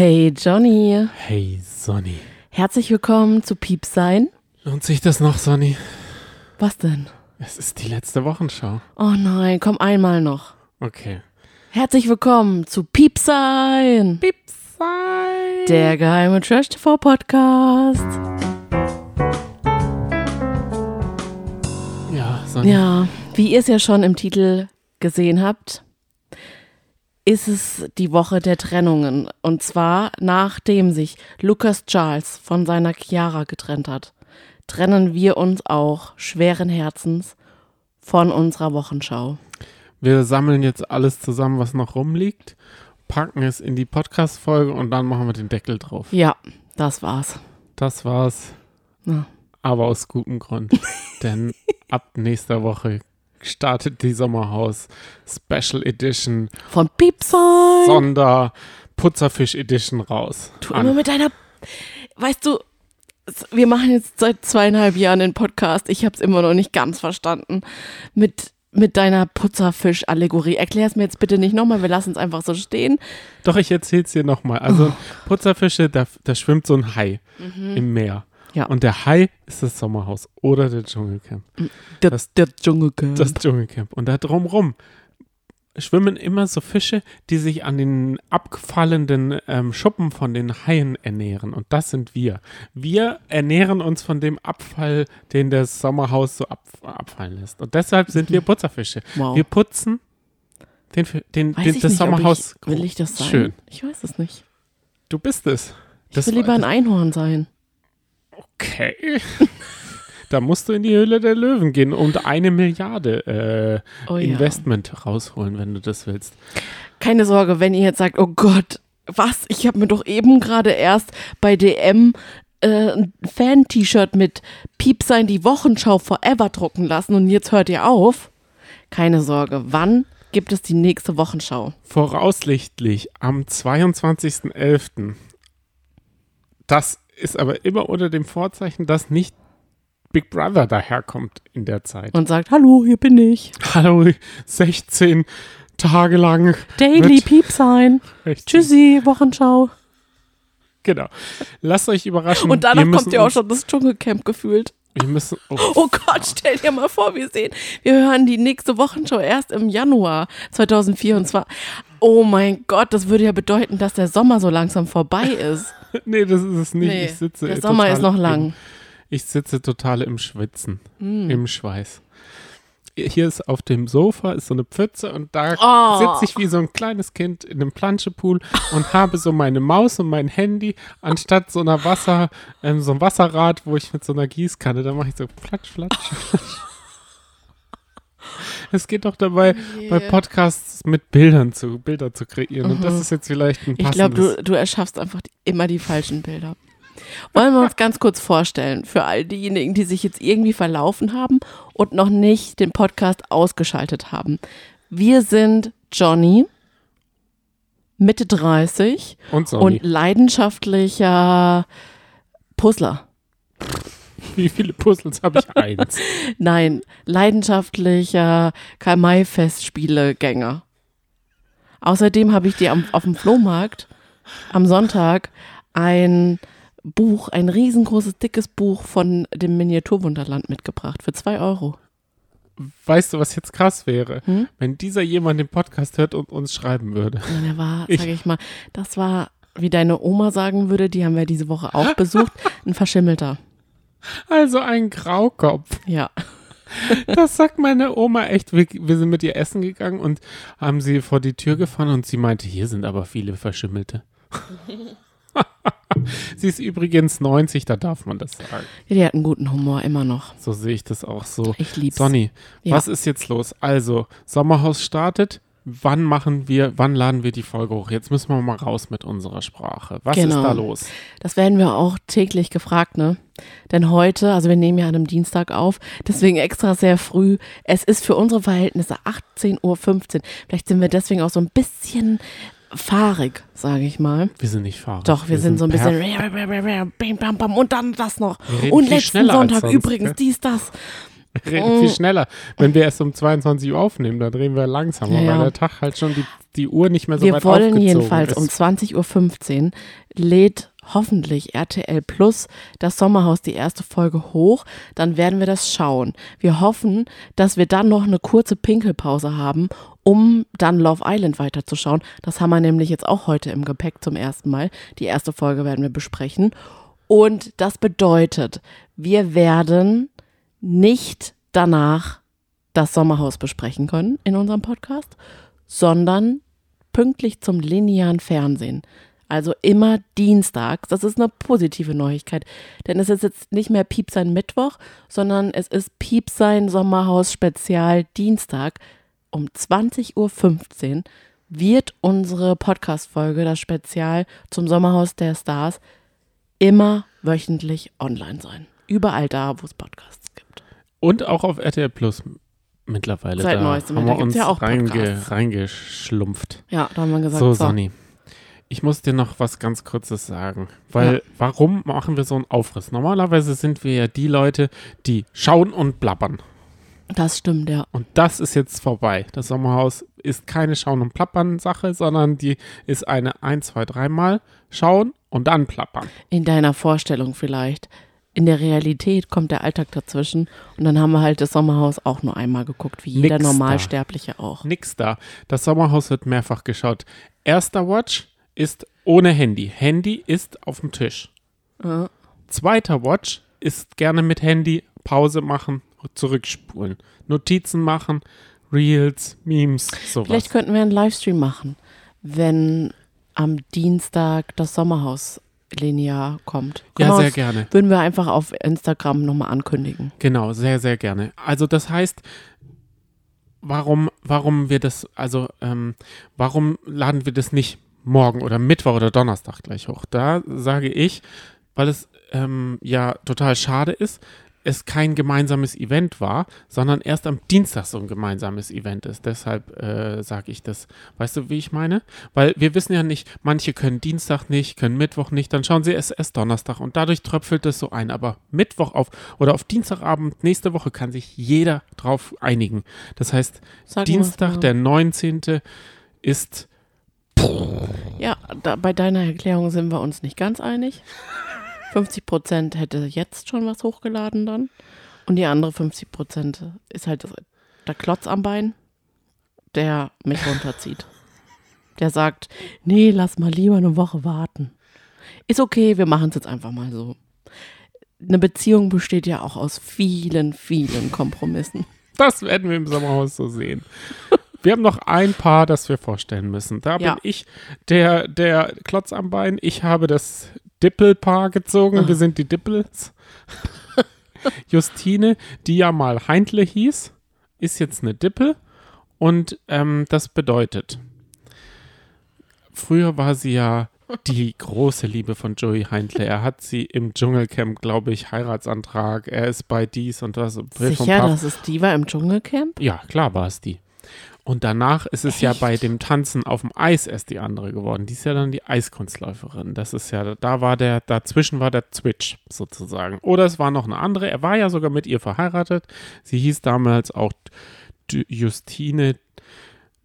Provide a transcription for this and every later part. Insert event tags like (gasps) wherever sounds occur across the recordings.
Hey Johnny, Hey Sonny. herzlich willkommen zu Piepsein. Lohnt sich das noch, Sonny? Was denn? Es ist die letzte Wochenschau. Oh nein, komm einmal noch. Okay. Herzlich willkommen zu Piepsein, Pipsei. der geheime Trash TV Podcast. Ja, Sonny. Ja, wie ihr es ja schon im Titel gesehen habt, ist es die Woche der Trennungen. Und zwar nachdem sich Lucas Charles von seiner Chiara getrennt hat, trennen wir uns auch schweren Herzens von unserer Wochenschau. Wir sammeln jetzt alles zusammen, was noch rumliegt, packen es in die Podcast-Folge und dann machen wir den Deckel drauf. Ja, das war's. Das war's. Ja. Aber aus gutem Grund. (laughs) Denn ab nächster Woche startet die Sommerhaus Special Edition Von Piepsein. Sonder Putzerfisch Edition raus. Du immer mit deiner. Weißt du, wir machen jetzt seit zweieinhalb Jahren den Podcast. Ich habe es immer noch nicht ganz verstanden. Mit, mit deiner Putzerfisch-Allegorie. Erklär es mir jetzt bitte nicht nochmal. Wir lassen es einfach so stehen. Doch, ich erzähl's dir nochmal. Also Putzerfische, da, da schwimmt so ein Hai im Meer. Ja. Und der Hai ist das Sommerhaus oder der Dschungelcamp. Der, Das- der Dschungelcamp. Das Dschungelcamp. Und da drumrum schwimmen immer so Fische, die sich an den abfallenden ähm, Schuppen von den Haien ernähren. Und das sind wir. Wir ernähren uns von dem Abfall, den das Sommerhaus so ab, abfallen lässt. Und deshalb sind wir Putzerfische. wow. Wir putzen den, den, den, ich das nicht, Sommerhaus. Ich, will ich das sein? Schön. Ich weiß es nicht. Du bist es. Ich Das will war- lieber ein Einhorn sein. Okay. (laughs) da musst du in die Höhle der Löwen gehen und eine Milliarde äh, Oh ja. Investment rausholen, wenn du das willst. Keine Sorge, wenn ihr jetzt sagt, oh Gott, was? Ich habe mir doch eben gerade erst bei DM äh, ein Fan-T-Shirt mit Piepsein die Wochenschau Forever drucken lassen und jetzt hört ihr auf. Keine Sorge, wann gibt es die nächste Wochenschau? Voraussichtlich am 22.11. Das ist aber immer unter dem Vorzeichen, dass nicht Big Brother daherkommt in der Zeit. Und sagt, hallo, hier bin ich. (laughs) Hallo, 16 Tage lang. Daily Piepsein. Richtig. Tschüssi, Wochenschau. Genau. Lasst euch überraschen. Und danach kommt ja auch schon das Dschungelcamp gefühlt. Wir müssen, oh, (laughs) Oh Gott, stell dir mal vor, wir sehen, wir hören die nächste Wochenschau erst im Januar 2024. Oh mein Gott, das würde ja bedeuten, dass der Sommer so langsam vorbei ist. (laughs) nee, das ist es nicht. Nee, ich sitze der Sommer total ist noch im- lang. Hm. Ich sitze total im Schwitzen, im Schweiß. Hier ist auf dem Sofa ist so eine Pfütze und da Oh. sitze ich wie so ein kleines Kind in einem Planschepool und (laughs) habe so meine Maus und mein Handy anstatt so einer Wasser, ähm, so ein Wasserrad, wo ich mit so einer Gießkanne, da mache ich so flatsch, flatsch, flatsch. (laughs) (laughs) Es geht doch dabei, bei Podcasts mit Bildern zu, Bilder zu kreieren. Und das ist jetzt vielleicht ein Ich passendes. glaube, du, du erschaffst einfach die, immer die falschen Bilder. Wollen wir uns ganz kurz vorstellen, für all diejenigen, die sich jetzt irgendwie verlaufen haben und noch nicht den Podcast ausgeschaltet haben. Wir sind Johnny, Mitte 30 und und leidenschaftlicher Puzzler. Wie viele Puzzles habe ich? Eins. (laughs) Nein, leidenschaftlicher Karl-May-Festspielegänger. Außerdem habe ich dir am, auf dem Flohmarkt am Sonntag ein Buch, ein riesengroßes, dickes Buch von dem Miniaturwunderland mitgebracht für zwei Euro. Weißt du, was jetzt krass wäre? Hm? Wenn dieser jemand den Podcast hört und uns schreiben würde. Und der war, sage ich mal, das war, wie deine Oma sagen würde, die haben wir diese Woche auch besucht, ein Verschimmelter. Also ein Graukopf. Ja. Das sagt meine Oma echt. Wir, wir sind mit ihr essen gegangen und haben sie vor die Tür gefahren und sie meinte, hier sind aber viele Verschimmelte. (laughs) sie ist übrigens 90, da darf man das sagen. Die hat einen guten Humor, immer noch. So sehe ich das auch so. Ich lieb's. Sonny, Ja. was ist jetzt los? Also, Sommerhaus startet. Wann machen wir, wann laden wir die Folge hoch? Jetzt müssen wir mal raus mit unserer Sprache. Was Genau. ist da los? Das werden wir auch täglich gefragt, ne? Denn heute, also wir nehmen ja an einem Dienstag auf, deswegen extra sehr früh. Es ist für unsere Verhältnisse 18.15 Uhr. Vielleicht sind wir deswegen auch so ein bisschen fahrig, sage ich mal. Wir sind nicht Fahrer. Doch, wir, sind, so ein bisschen bam, bam, bam, und dann das noch. Wir Und letzten Sonntag sonst, übrigens gell? dies, das. Wir reden viel schneller. Wenn wir erst um 22 Uhr aufnehmen, dann drehen wir langsamer, Ja, weil der Tag halt schon die, die Uhr nicht mehr so Wir weit wollen aufgezogen jedenfalls ist. um 20.15 Uhr lädt hoffentlich RTL Plus das Sommerhaus die erste Folge hoch. Dann werden wir das schauen. Wir hoffen, dass wir dann noch eine kurze Pinkelpause haben, um dann Love Island weiterzuschauen. Das haben wir nämlich jetzt auch heute im Gepäck zum ersten Mal. Die erste Folge werden wir besprechen. Und das bedeutet, wir werden nicht danach das Sommerhaus besprechen können in unserem Podcast, sondern pünktlich zum linearen Fernsehen. Also immer dienstags. Das ist eine positive Neuigkeit. Denn es ist jetzt nicht mehr Piepsein Mittwoch, sondern es ist Piepsein Sommerhaus Spezial Dienstag um 20.15 Uhr wird unsere Podcast-Folge, das Spezial zum Sommerhaus der Stars, immer wöchentlich online sein. Überall da, wo es Podcasts. Und auch auf RTL Plus mittlerweile. Seit da neuestem, haben wir uns ja auch reinge, reingeschlumpft. Ja, da haben wir gesagt, So, so, Sonny. Ich muss dir noch was ganz Kurzes sagen. Weil, Ja. warum machen wir so einen Aufriss? Normalerweise sind wir ja die Leute, die schauen und blabbern. das stimmt, ja. Und das ist jetzt vorbei. Das Sommerhaus ist keine Schauen- und Plappern-Sache, sondern die ist eine 1, 2, 3 Mal schauen und dann plappern. In deiner Vorstellung vielleicht. In der Realität kommt der Alltag dazwischen und dann haben wir halt das Sommerhaus auch nur einmal geguckt, wie jeder Nix da. Normalsterbliche auch. Nix da. Das Sommerhaus wird mehrfach geschaut. Erster Watch ist ohne Handy. Handy ist auf dem Tisch. Ja. Zweiter Watch ist gerne mit Handy Pause machen, zurückspulen. Notizen machen, Reels, Memes, sowas. Vielleicht könnten wir einen Livestream machen, wenn am Dienstag das Sommerhaus linear kommt. ja, Können wir sehr gerne. Würden wir einfach auf Instagram nochmal ankündigen. Genau, sehr, sehr gerne. Also das heißt, warum, warum wir das, also ähm, warum laden wir das nicht morgen oder Mittwoch oder Donnerstag gleich hoch? Da sage ich, weil es ähm, ja total schade ist, es kein gemeinsames Event war, sondern erst am Dienstag so ein gemeinsames Event ist. Deshalb äh, sage ich das. Weißt du, wie ich meine? Weil wir wissen ja nicht, manche können Dienstag nicht, können Mittwoch nicht, dann schauen sie es erst Donnerstag und dadurch tröpfelt es so ein. Aber Mittwoch auf oder auf Dienstagabend nächste Woche kann sich jeder drauf einigen. Das heißt, Sag Dienstag, der 19. ist Ja, da, bei deiner Erklärung sind wir uns nicht ganz einig. 50 Prozent hätte jetzt schon was hochgeladen dann. Und die andere 50 Prozent ist halt der Klotz am Bein, der mich runterzieht. Der sagt, nee, lass mal lieber eine Woche warten. Ist okay, wir machen es jetzt einfach mal so. Eine Beziehung besteht ja auch aus vielen, vielen Kompromissen. Das werden wir im Sommerhaus so sehen. Wir haben noch ein Paar, das wir vorstellen müssen. Da Ja. bin ich der, der Klotz am Bein. Ich habe das Dippelpaar gezogen. Wir sind die Dippels. (laughs) Justine, die ja mal Heintle hieß, ist jetzt eine Dippel. Und ähm, das bedeutet, früher war sie ja die große Liebe von Joey Heintle. Er hat sie im Dschungelcamp, glaube ich, Heiratsantrag. Er ist bei dies und das. Sicher, dass es die war im Dschungelcamp? Ja, klar war es die. Und danach ist es ja Echt? bei dem Tanzen auf dem Eis erst die andere geworden. Die ist ja dann die Eiskunstläuferin. Das ist ja, da war der, dazwischen war der Switch sozusagen. Oder es war noch eine andere. Er war ja sogar mit ihr verheiratet. Sie hieß damals auch Justine,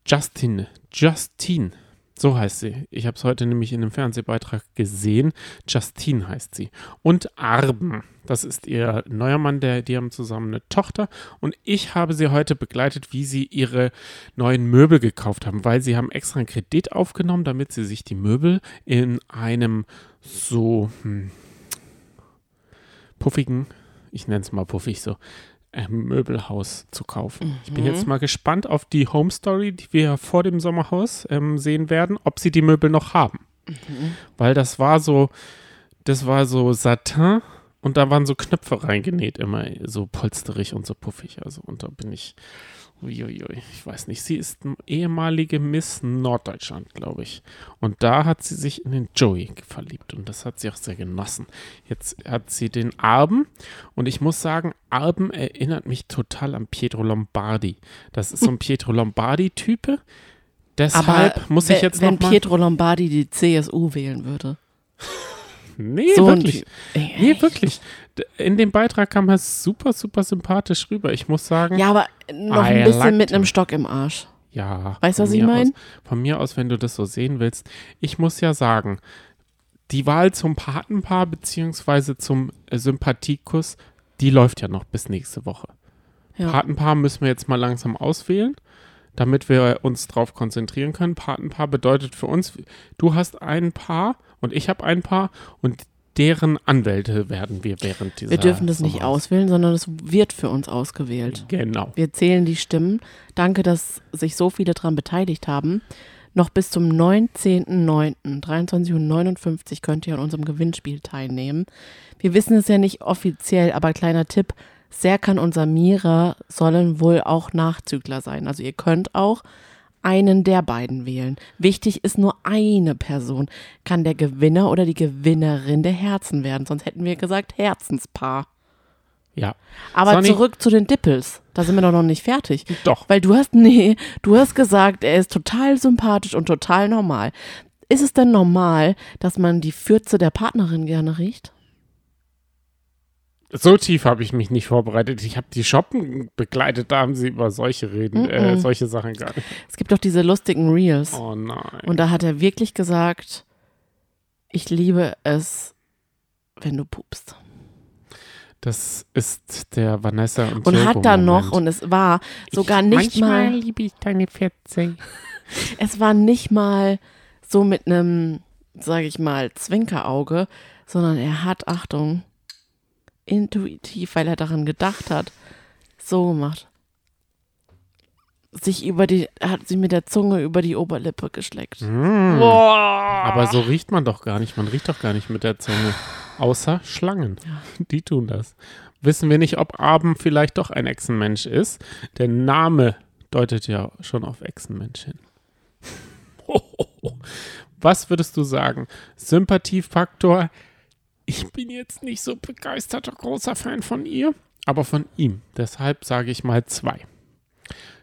Justine, Justine. So heißt sie. Ich habe es heute nämlich in einem Fernsehbeitrag gesehen. Justine heißt sie. Und Arben, das ist ihr neuer Mann, der, die haben zusammen eine Tochter. Und ich habe sie heute begleitet, wie sie ihre neuen Möbel gekauft haben, weil sie haben extra einen Kredit aufgenommen, damit sie sich die Möbel in einem so hm, puffigen, ich nenne es mal puffig so, Möbelhaus zu kaufen. Ich bin jetzt mal gespannt auf die Home Story, die wir vor dem Sommerhaus ähm, sehen werden, ob sie die Möbel noch haben. Weil das war so, das war so Satin und da waren so Knöpfe reingenäht, immer so polsterig und so puffig. Also, und da bin ich, uiuiui, ich weiß nicht, sie ist ehemalige Miss Norddeutschland, glaube ich. Und da hat sie sich in den Joey verliebt und das hat sie auch sehr genossen. Jetzt hat sie den Arben und ich muss sagen, Arben erinnert mich total an Pietro Lombardi. Das ist so ein (laughs) Pietro Lombardi-Type. Deshalb muss ich jetzt wenn noch mal Pietro Lombardi die CSU wählen würde. (laughs) Nee, So wirklich. Nee, wirklich. In dem Beitrag kam er super, super sympathisch rüber. Ich muss sagen, Ja, aber noch I ein bisschen mit einem. Stock im Arsch. ja. Weißt du, was ich mir mein? aus- Von mir aus, wenn du das so sehen willst. Ich muss ja sagen, die Wahl zum Patenpaar beziehungsweise zum Sympathiekus, die läuft ja noch bis nächste Woche. Ja. Patenpaar müssen wir jetzt mal langsam auswählen, damit wir uns darauf konzentrieren können. Patenpaar bedeutet für uns, du hast ein Paar und ich habe ein Paar und deren Anwälte werden wir während dieser Wir dürfen das nicht auswählen, sondern es wird für uns ausgewählt. Genau. Wir zählen die Stimmen. Danke, dass sich so viele daran beteiligt haben. Noch bis zum 19.09.23.59 Uhr könnt ihr an unserem Gewinnspiel teilnehmen. Wir wissen es ja nicht offiziell, aber kleiner Tipp, Serkan und Samira sollen wohl auch Nachzügler sein. Also ihr könnt auch einen der beiden wählen. Wichtig ist nur eine Person. Kann der Gewinner oder die Gewinnerin der Herzen werden. Sonst hätten wir gesagt Herzenspaar. Ja. Aber Sonny? zurück zu den Dippels. Da sind wir doch noch nicht fertig. Doch. Weil du hast, (laughs) nee, du hast gesagt, er ist total sympathisch und total normal. Ist es denn normal, dass man die Fürze der Partnerin gerne riecht? So tief habe ich mich nicht vorbereitet. Ich habe die Shoppen begleitet, da haben sie über solche reden, äh, Mhm. solche Sachen gar nicht. Es gibt doch diese lustigen Reels. Oh nein. Und da hat er wirklich gesagt, ich liebe es, wenn du pupst. Das ist der Vanessa und Und hat dann noch, und es war sogar ich, nicht manchmal mal, liebe ich deine Fetze. (laughs) es war nicht mal so mit einem, sage ich mal, Zwinkerauge, sondern er hat, Achtung, intuitiv, weil er daran gedacht hat, so gemacht. Sich über die, hat sie mit der Zunge über die Oberlippe geschleckt. Mm. Aber so riecht man doch gar nicht. Man riecht doch gar nicht mit der Zunge. Außer Schlangen. Die tun das. Wissen wir nicht, ob Abend vielleicht doch ein Echsenmensch ist. Der Name deutet ja schon auf Echsenmensch hin. (laughs) Was würdest du sagen? Sympathiefaktor? Ich bin jetzt nicht so begeisterter großer Fan von ihr, aber von ihm. Deshalb sage ich mal zwei.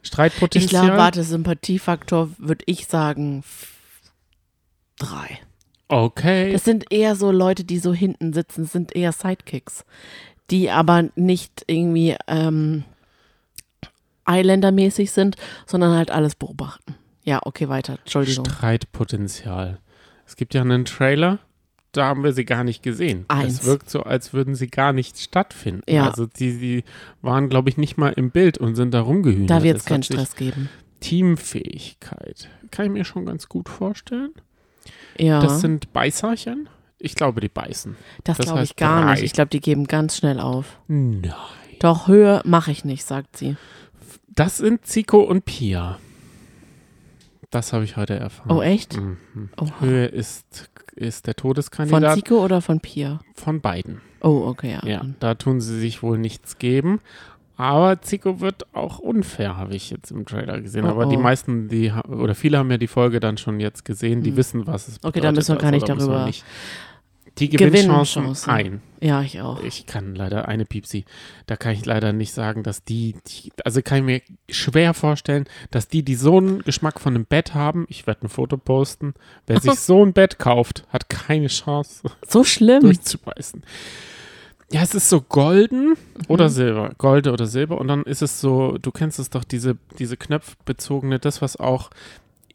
Ich Streitpotenzial? glaube, warte, Sympathiefaktor würde ich sagen drei. Okay. Das sind eher so Leute, die so hinten sitzen, das sind eher Sidekicks, die aber nicht irgendwie ähm, Eiländer-mäßig sind, sondern halt alles beobachten. Ja, okay, weiter. Entschuldigung. Streitpotenzial. Es gibt ja einen Trailer, da haben wir sie gar nicht gesehen. Eins. Es wirkt so, als würden sie gar nicht stattfinden. Ja. Also die, die waren, glaube ich, nicht mal im Bild und sind da rumgehühnert. Da wird es keinen Stress geben. Teamfähigkeit. Kann ich mir schon ganz gut vorstellen. Ja, Das das, sind Beißerchen. Ich glaube, die beißen. das glaube ich gar drei. nicht. Ich glaube, die geben ganz schnell auf. Nein. Doch, Höhe mache ich nicht, sagt sie. Das sind Zico und Pia. Das habe ich heute erfahren. Oh, echt? Mhm. Höhe ist, ist der Von Todeskandidat Zico oder von Pia? von beiden. Oh, okay, ja. Ja, da tun sie sich wohl nichts geben. Aber Zico wird auch unfair, habe ich jetzt im Trailer gesehen. Oh, Aber die oh. meisten, die oder viele haben ja die Folge dann schon jetzt gesehen, die Hm. wissen, was es bedeutet. Okay, da müssen wir gar nicht da müssen wir darüber- nicht- Die Gewinnchancen Gewinnchancen. ein. Ja, ich auch. Ich kann leider eine Piepsi. Da kann ich leider nicht sagen, dass die, die also kann ich mir schwer vorstellen, dass die, die so einen Geschmack von einem Bett haben, ich werde ein Foto posten, wer sich (laughs) so ein Bett kauft, hat keine Chance So schlimm. durchzubeißen. Ja, es ist so golden oder Mhm. Silber. Gold oder Silber. Und dann ist es so, du kennst es doch, diese, diese knöpfbezogene, das, was auch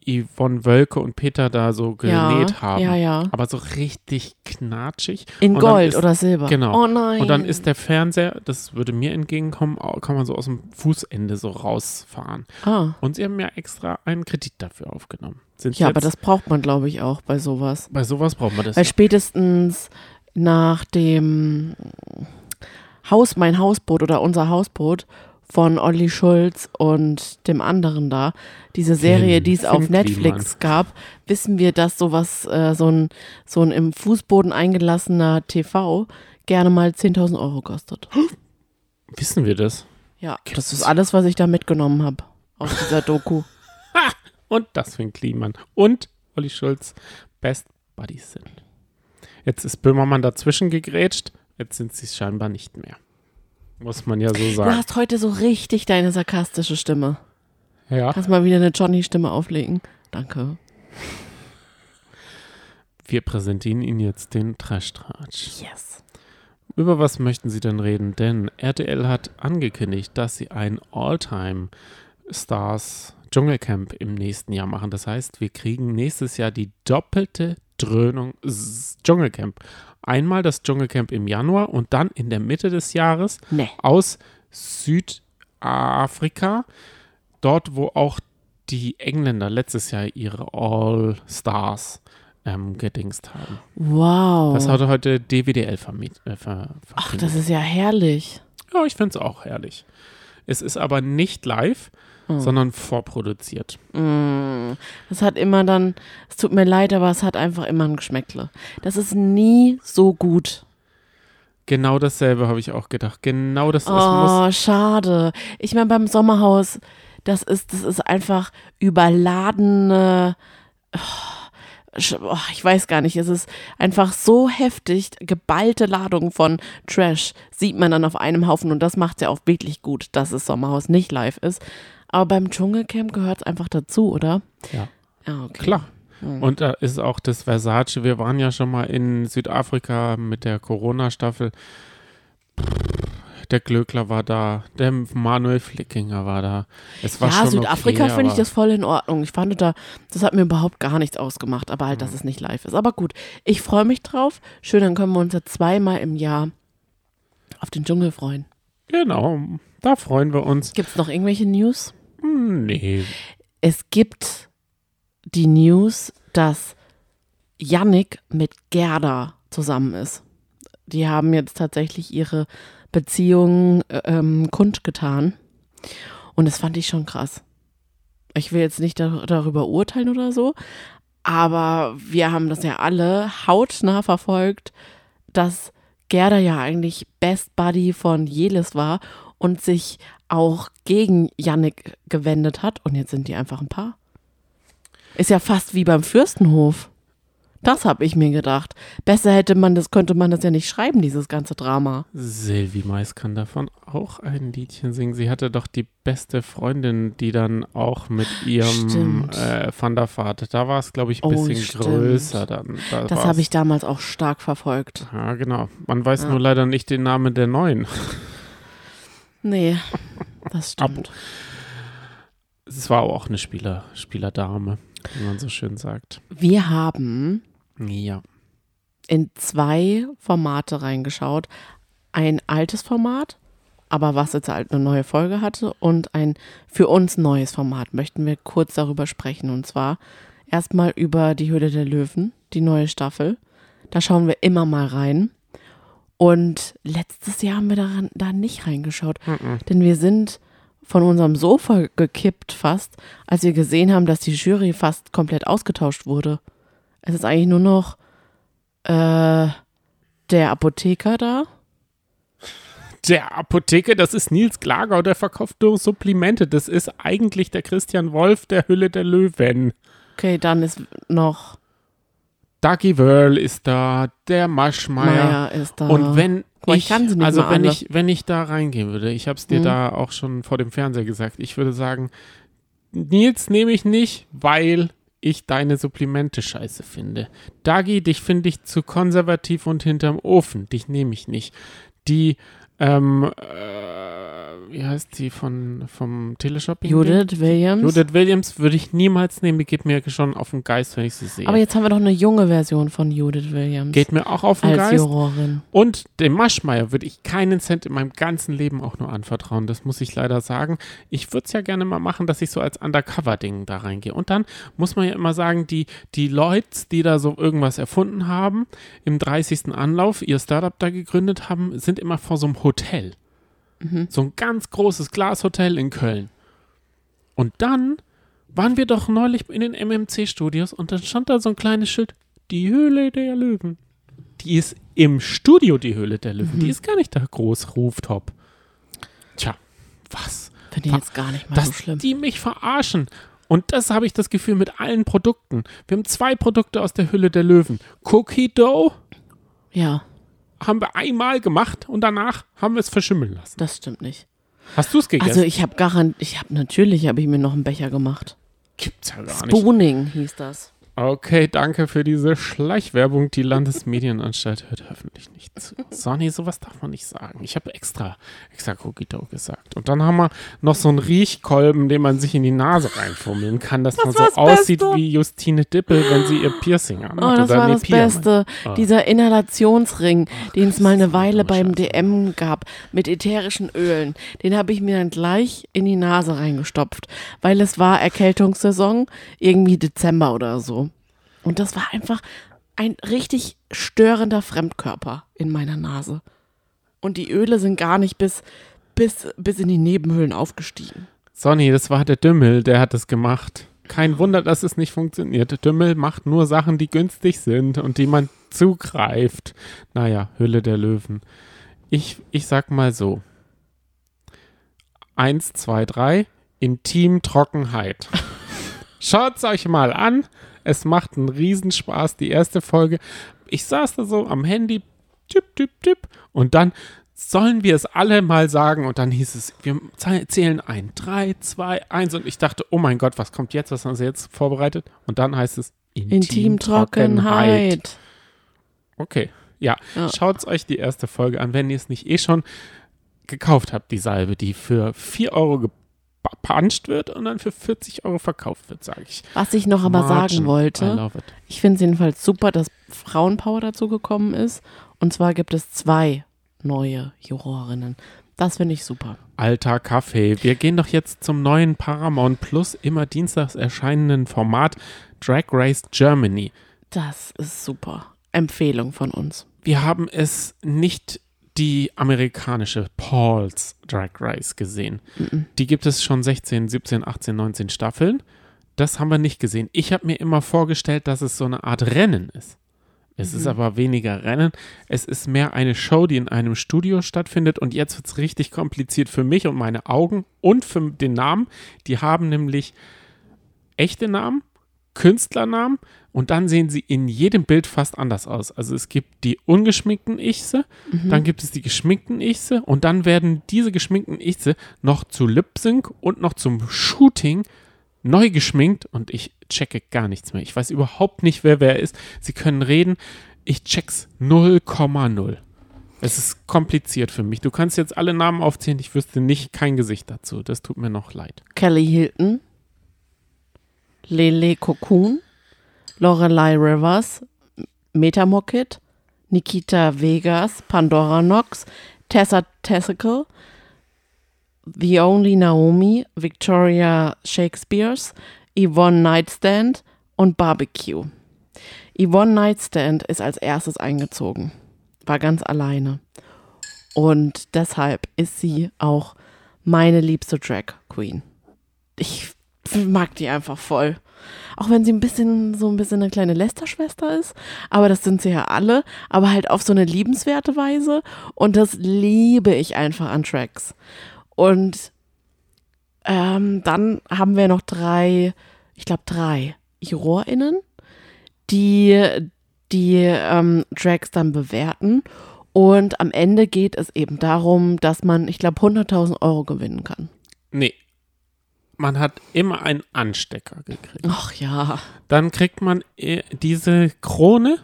Yvonne Wölke und Peter da so ja, genäht haben. Ja, ja. Aber so richtig knatschig. In Und Gold ist- oder Silber. genau. Oh nein. Und dann ist der Fernseher, das würde mir entgegenkommen, kann man so aus dem Fußende so rausfahren. Ah. Und sie haben ja extra einen Kredit dafür aufgenommen. Sind Ja, aber das braucht man, glaube ich, auch bei sowas. bei sowas braucht man das. Weil ja. spätestens nach dem Haus, mein Hausboot oder unser Hausboot von Olli Schulz und dem anderen da, diese Serie, die es auf Netflix gab, wissen wir, dass sowas, äh, so ein, so ein im Fußboden eingelassener TV gerne mal 10.000 Euro kostet. (gasps) Wissen wir das? Ja, das ist alles, was ich da mitgenommen habe aus dieser Doku. (laughs) Und das Finn Kliman und Olli Schulz Best Buddies sind. Jetzt ist Böhmermann dazwischen gegrätscht, jetzt sind sie es scheinbar nicht mehr. Muss man ja so Du sagen. hast heute so richtig deine sarkastische Stimme. Ja. Kannst mal wieder eine Johnny-Stimme auflegen. Danke. Wir präsentieren Ihnen jetzt den Trash-Tratsch. Yes. Über was möchten Sie denn reden? Denn RTL hat angekündigt, dass sie ein All-Time Stars Dschungelcamp im nächsten Jahr machen. Das heißt, wir kriegen nächstes Jahr die doppelte Dröhnung Dschungelcamp. Einmal das Dschungelcamp im Januar und dann in der Mitte des Jahres Nee. aus Südafrika, dort wo auch die Engländer letztes Jahr ihre All-Stars ähm, gedingst haben. Wow. Das hat heute DWDL vermiet, äh, ver. Ach, das ist ja herrlich. Ja, ich finde es auch herrlich. Es ist aber nicht live, Hm. sondern vorproduziert. Mm, Das hat immer dann, es tut mir leid, aber es hat einfach immer ein Geschmäckle. Das ist nie so gut. Genau dasselbe habe ich auch gedacht. Genau das es muss. Oh, schade. Ich meine, beim Sommerhaus, das ist, das ist einfach überladene. oh, oh, ich weiß gar nicht, es ist einfach so heftig, geballte Ladung von Trash sieht man dann auf einem Haufen und das macht ja auch wirklich gut, dass das Sommerhaus nicht live ist. Aber beim Dschungelcamp gehört es einfach dazu, oder? Ja. Ja, okay. Klar. Hm. Und da ist auch das Versace. Wir waren ja schon mal in Südafrika mit der Corona-Staffel. Der Glöckler war da, der Manuel Flickinger war da. Es war ja, schon Südafrika okay, finde ich das voll in Ordnung. Ich fand da, das hat mir überhaupt gar nichts ausgemacht, aber halt, dass Mhm. es nicht live ist. Aber gut, ich freue mich drauf. Schön, dann können wir uns ja zweimal im Jahr auf den Dschungel freuen. Genau, da freuen wir uns. Gibt es noch irgendwelche News? Nee, Es gibt die News, dass Yannick mit Gerda zusammen ist. Die haben jetzt tatsächlich ihre Beziehung äh, ähm, kundgetan. Und das fand ich schon krass. Ich will jetzt nicht dar darüber urteilen oder so, aber wir haben das ja alle hautnah verfolgt, dass Gerda ja eigentlich Best Buddy von Jelis war und sich auch gegen Yannick gewendet hat. Und jetzt sind die einfach ein Paar. Ist ja fast wie beim Fürstenhof. Das habe ich mir gedacht. Besser hätte man das, könnte man das ja nicht schreiben, dieses ganze Drama. Sylvie Mais kann davon auch ein Liedchen singen. Sie hatte doch die beste Freundin, die dann auch mit ihrem äh, Van der Vaart, da war es, glaube ich, ein Oh, bisschen stimmt. größer dann. Da Das habe ich damals auch stark verfolgt. Ja, genau. Man weiß Ja. nur leider nicht den Namen der neuen. (laughs) Nee, das stimmt. Es war auch eine Spieler, Spielerdame, wie man so schön sagt. Wir haben Ja. in zwei Formate reingeschaut. Ein altes Format, aber was jetzt halt eine neue Folge hatte und ein für uns neues Format. Möchten wir kurz darüber sprechen. Und zwar erstmal über die Höhle der Löwen, die neue Staffel. Da schauen wir immer mal rein. Und letztes Jahr haben wir daran, da nicht reingeschaut, Mhm. denn wir sind von unserem Sofa gekippt fast, als wir gesehen haben, dass die Jury fast komplett ausgetauscht wurde. Es ist eigentlich nur noch äh, der Apotheker da. Der Apotheke, das ist Nils Glagau, der verkauft nur Supplemente. Das ist eigentlich der Christian Wolf der Hülle der Löwen. Okay, dann ist noch Ducky Wörl ist da, der Maschmeier. Meier ist da. Und wenn mal, ich, ich also wenn alle. ich, wenn ich da reingehen würde, ich habe es dir Mhm. da auch schon vor dem Fernseher gesagt, ich würde sagen, Nils nehme ich nicht, weil ich deine Supplemente scheiße finde. Dagi, dich finde ich zu konservativ und hinterm Ofen. Dich nehme ich nicht. Die, ähm, äh, wie heißt die von, vom Teleshopping? Judith Williams. Judith Williams würde ich niemals nehmen. Die geht mir schon auf den Geist, wenn ich sie sehe. Aber jetzt haben wir doch eine junge Version von Judith Williams geht mir auch auf den als Geist. Jurorin. Und dem Maschmeier würde ich keinen Cent in meinem ganzen Leben auch nur anvertrauen. Das muss ich leider sagen. Ich würde es ja gerne mal machen, dass ich so als Undercover-Ding da reingehe. Und dann muss man ja immer sagen, die, die Leute, die da so irgendwas erfunden haben, im 30. Anlauf ihr Startup da gegründet haben, sind immer vor so einem Hotel. Mhm. So ein ganz großes Glashotel in Köln. Und dann waren wir doch neulich in den MMC-Studios und dann stand da so ein kleines Schild, die Höhle der Löwen. Die ist im Studio, die Höhle der Löwen. Mhm. Die ist gar nicht da groß Rooftop. Tja, was? Finde ich jetzt gar nicht mal Dass so schlimm. die mich verarschen. Und das habe ich das Gefühl mit allen Produkten. Wir haben zwei Produkte aus der Hülle der Löwen. Cookie Dough Ja, haben wir einmal gemacht und danach haben wir es verschimmeln lassen. das stimmt nicht. Hast du es gegessen? Also ich habe garant, ich habe natürlich, habe ich mir noch einen Becher gemacht. Gibt's ja gar nicht. Spooning hieß das. Okay, danke für diese Schleichwerbung. Die Landesmedienanstalt hört öffentlich nicht zu. Sonny, sowas darf man nicht sagen. Ich habe extra, extra Cogito gesagt. Und dann haben wir noch so einen Riechkolben, den man sich in die Nase reinfummeln kann, dass Das man so das aussieht Beste. wie Justine Dippel, wenn sie ihr Piercing anhat. Oh, das war das mein- Beste. Ah. Dieser Inhalationsring, den es mal eine Weile beim Scheiße. DM gab, mit ätherischen Ölen. Den habe ich mir dann gleich in die Nase reingestopft, weil es war Erkältungssaison, irgendwie Dezember oder so. Und das war einfach ein richtig störender Fremdkörper in meiner Nase. Und die Öle sind gar nicht bis, bis, bis in die Nebenhöhlen aufgestiegen. Sonny, das war der Dümmel, der hat das gemacht. Kein Wunder, dass es nicht funktioniert. Dümmel macht nur Sachen, die günstig sind und die man zugreift. Naja, Hülle der Löwen. Ich, ich sag mal so. Eins, zwei, drei. Intim-Trockenheit. (laughs) Schaut's euch mal an. Es macht einen Riesenspaß, die erste Folge. Ich saß da so am Handy, tipp, tipp, tipp. Und dann sollen wir es alle mal sagen. Und dann hieß es, wir zählen ein. Drei, zwei, eins. Und ich dachte, oh mein Gott, was kommt jetzt? Was haben sie jetzt vorbereitet? Und dann heißt es Intimtrockenheit. Okay, ja. Ja. Schaut euch die erste Folge an, wenn ihr es nicht eh schon gekauft habt, die Salbe, die für 4 Euro gepanscht wird und dann für 40 Euro verkauft wird, sage ich. Was ich noch aber Margin. sagen wollte, ich finde es jedenfalls super, dass Frauenpower dazu gekommen ist. Und zwar gibt es zwei neue Jurorinnen. Das finde ich super. Alter Kaffee. Wir gehen doch jetzt zum neuen Paramount Plus immer dienstags erscheinenden Format Drag Race Germany. Das ist super. Empfehlung von uns. Wir haben es nicht die amerikanische Paul's Drag Race gesehen. Die gibt es schon 16, 17, 18, 19 Staffeln. Das haben wir nicht gesehen. Ich habe mir immer vorgestellt, dass es so eine Art Rennen ist. Es ist aber weniger Rennen. Es ist mehr eine Show, die in einem Studio stattfindet. Und jetzt wird es richtig kompliziert für mich und meine Augen und für den Namen. Die haben nämlich echte Namen, Künstlernamen und dann sehen sie in jedem Bild fast anders aus. Also es gibt die ungeschminkten Ichse, dann gibt es die geschminkten Ichse und dann werden diese geschminkten Ichse noch zu Lip Sync und noch zum Shooting neu geschminkt und ich checke gar nichts mehr. Ich weiß überhaupt nicht, wer wer ist. Sie können reden, ich check's 0,0. Es ist kompliziert für mich. Du kannst jetzt alle Namen aufzählen, ich wüsste nicht kein Gesicht dazu. Das tut mir noch leid. Kelly Hilton, Lele Cocoon, Lorelei Rivers, Metamokit, Nikita Vegas, Pandora Knox, Tessa Tessicle, The Only Naomi, Victoria Shakespeares, Yvonne Nightstand und Barbecue. Yvonne Nightstand ist als erstes eingezogen, war ganz alleine. Und deshalb ist sie auch meine liebste Drag Queen. Ich mag die einfach voll. Auch wenn sie ein bisschen, so ein bisschen eine kleine Lästerschwester ist. Aber das sind sie ja alle. Aber halt auf so eine liebenswerte Weise. Und das liebe ich einfach an Tracks. Und ähm, dann haben wir noch drei, ich glaube drei JurorInnen, die die ähm, Tracks dann bewerten. Und am Ende geht es eben darum, dass man, ich glaube, 100.000 Euro gewinnen kann. Nee. Man hat immer einen Anstecker gekriegt. Ach ja. Dann kriegt man äh, diese Krone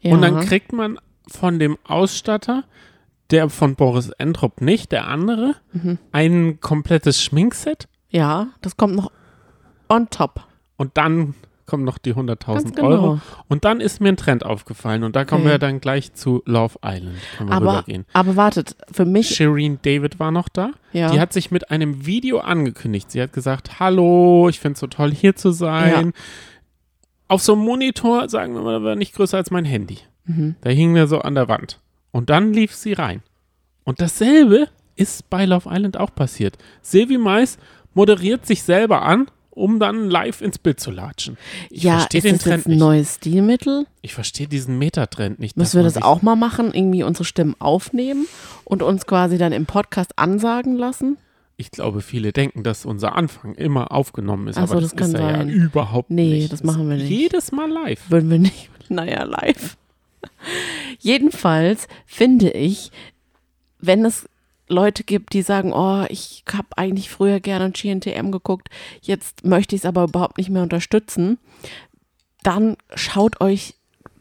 ja. und dann kriegt man von dem Ausstatter, der von Boris Entrup nicht, der andere, Mhm. ein komplettes Schminkset Ja, das kommt noch on top. und dann kommen noch die Ganz 100.000 genau. Euro. Und dann ist mir ein Trend aufgefallen und da kommen Okay. wir dann gleich zu Love Island. Aber, rübergehen. aber wartet, für mich, Shireen David war noch da. ja, Die hat sich mit einem Video angekündigt. Sie hat gesagt, hallo, ich finde es so toll, hier zu sein. Auf so einem Monitor, sagen wir mal, war nicht größer als mein Handy. mhm. Da hing der so an der Wand. Und dann lief sie rein. Und dasselbe ist bei Love Island auch passiert. Silvi Mais moderiert sich selber an, um dann live ins Bild zu latschen. Ich ja, verstehe ist den das Trend jetzt ein nicht. neues Stilmittel? Ich verstehe diesen Metatrend nicht. Müssen wir das auch mal machen? Irgendwie unsere Stimmen aufnehmen und uns quasi dann im Podcast ansagen lassen? Ich glaube, viele denken, dass unser Anfang immer aufgenommen ist. Ach so, aber das, das kann ist sein. ja überhaupt Nee, nicht. das machen wir nicht. Jedes Mal live. Würden wir nicht. (laughs) Naja, live. Jedenfalls finde ich, wenn es Leute gibt, die sagen, oh, ich habe eigentlich früher gerne GNTM geguckt, jetzt möchte ich es aber überhaupt nicht mehr unterstützen, dann schaut euch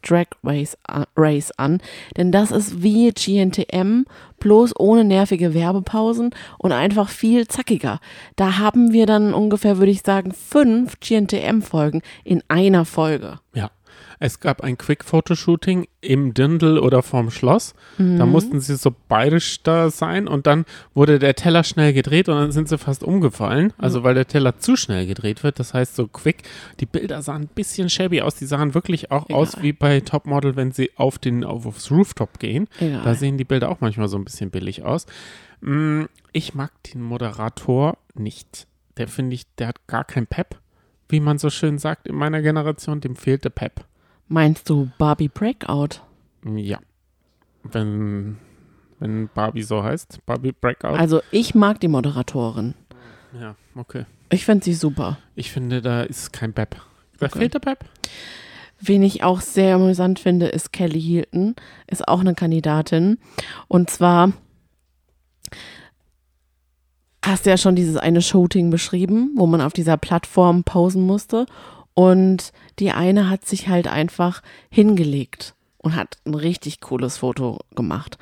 Drag Race, äh, Race an, denn das ist wie GNTM, bloß ohne nervige Werbepausen und einfach viel zackiger. Da haben wir dann ungefähr, würde ich sagen, fünf GNTM-Folgen in einer Folge. Ja. Es gab ein Quick-Fotoshooting im Dindel oder vorm Schloss. Mhm. Da mussten sie so bayerisch da sein und dann wurde der Teller schnell gedreht und dann sind sie fast umgefallen. Also weil der Teller zu schnell gedreht wird. Das heißt so quick. Die Bilder sahen ein bisschen shabby aus. Die sahen wirklich auch Egal. aus wie bei Topmodel, wenn sie auf den, auf, aufs Rooftop gehen. Egal. Da sehen die Bilder auch manchmal so ein bisschen billig aus. Mm, Ich mag den Moderator nicht. Der finde ich, der hat gar kein Pep. Wie man so schön sagt in meiner Generation, dem fehlte Pep. Meinst du Barbie Breakout? Ja. Wenn, wenn Barbie so heißt. Barbie Breakout. Also ich mag die Moderatorin. ja, okay. Ich finde sie super. Ich finde, da ist kein Pep. Da Okay. fehlt der Pep. Wen ich auch sehr amüsant finde, ist Kelly Hilton. Ist auch eine Kandidatin. Und zwar hast du ja schon dieses eine Shooting beschrieben, wo man auf dieser Plattform posen musste. Und die eine hat sich halt einfach hingelegt und hat ein richtig cooles Foto gemacht.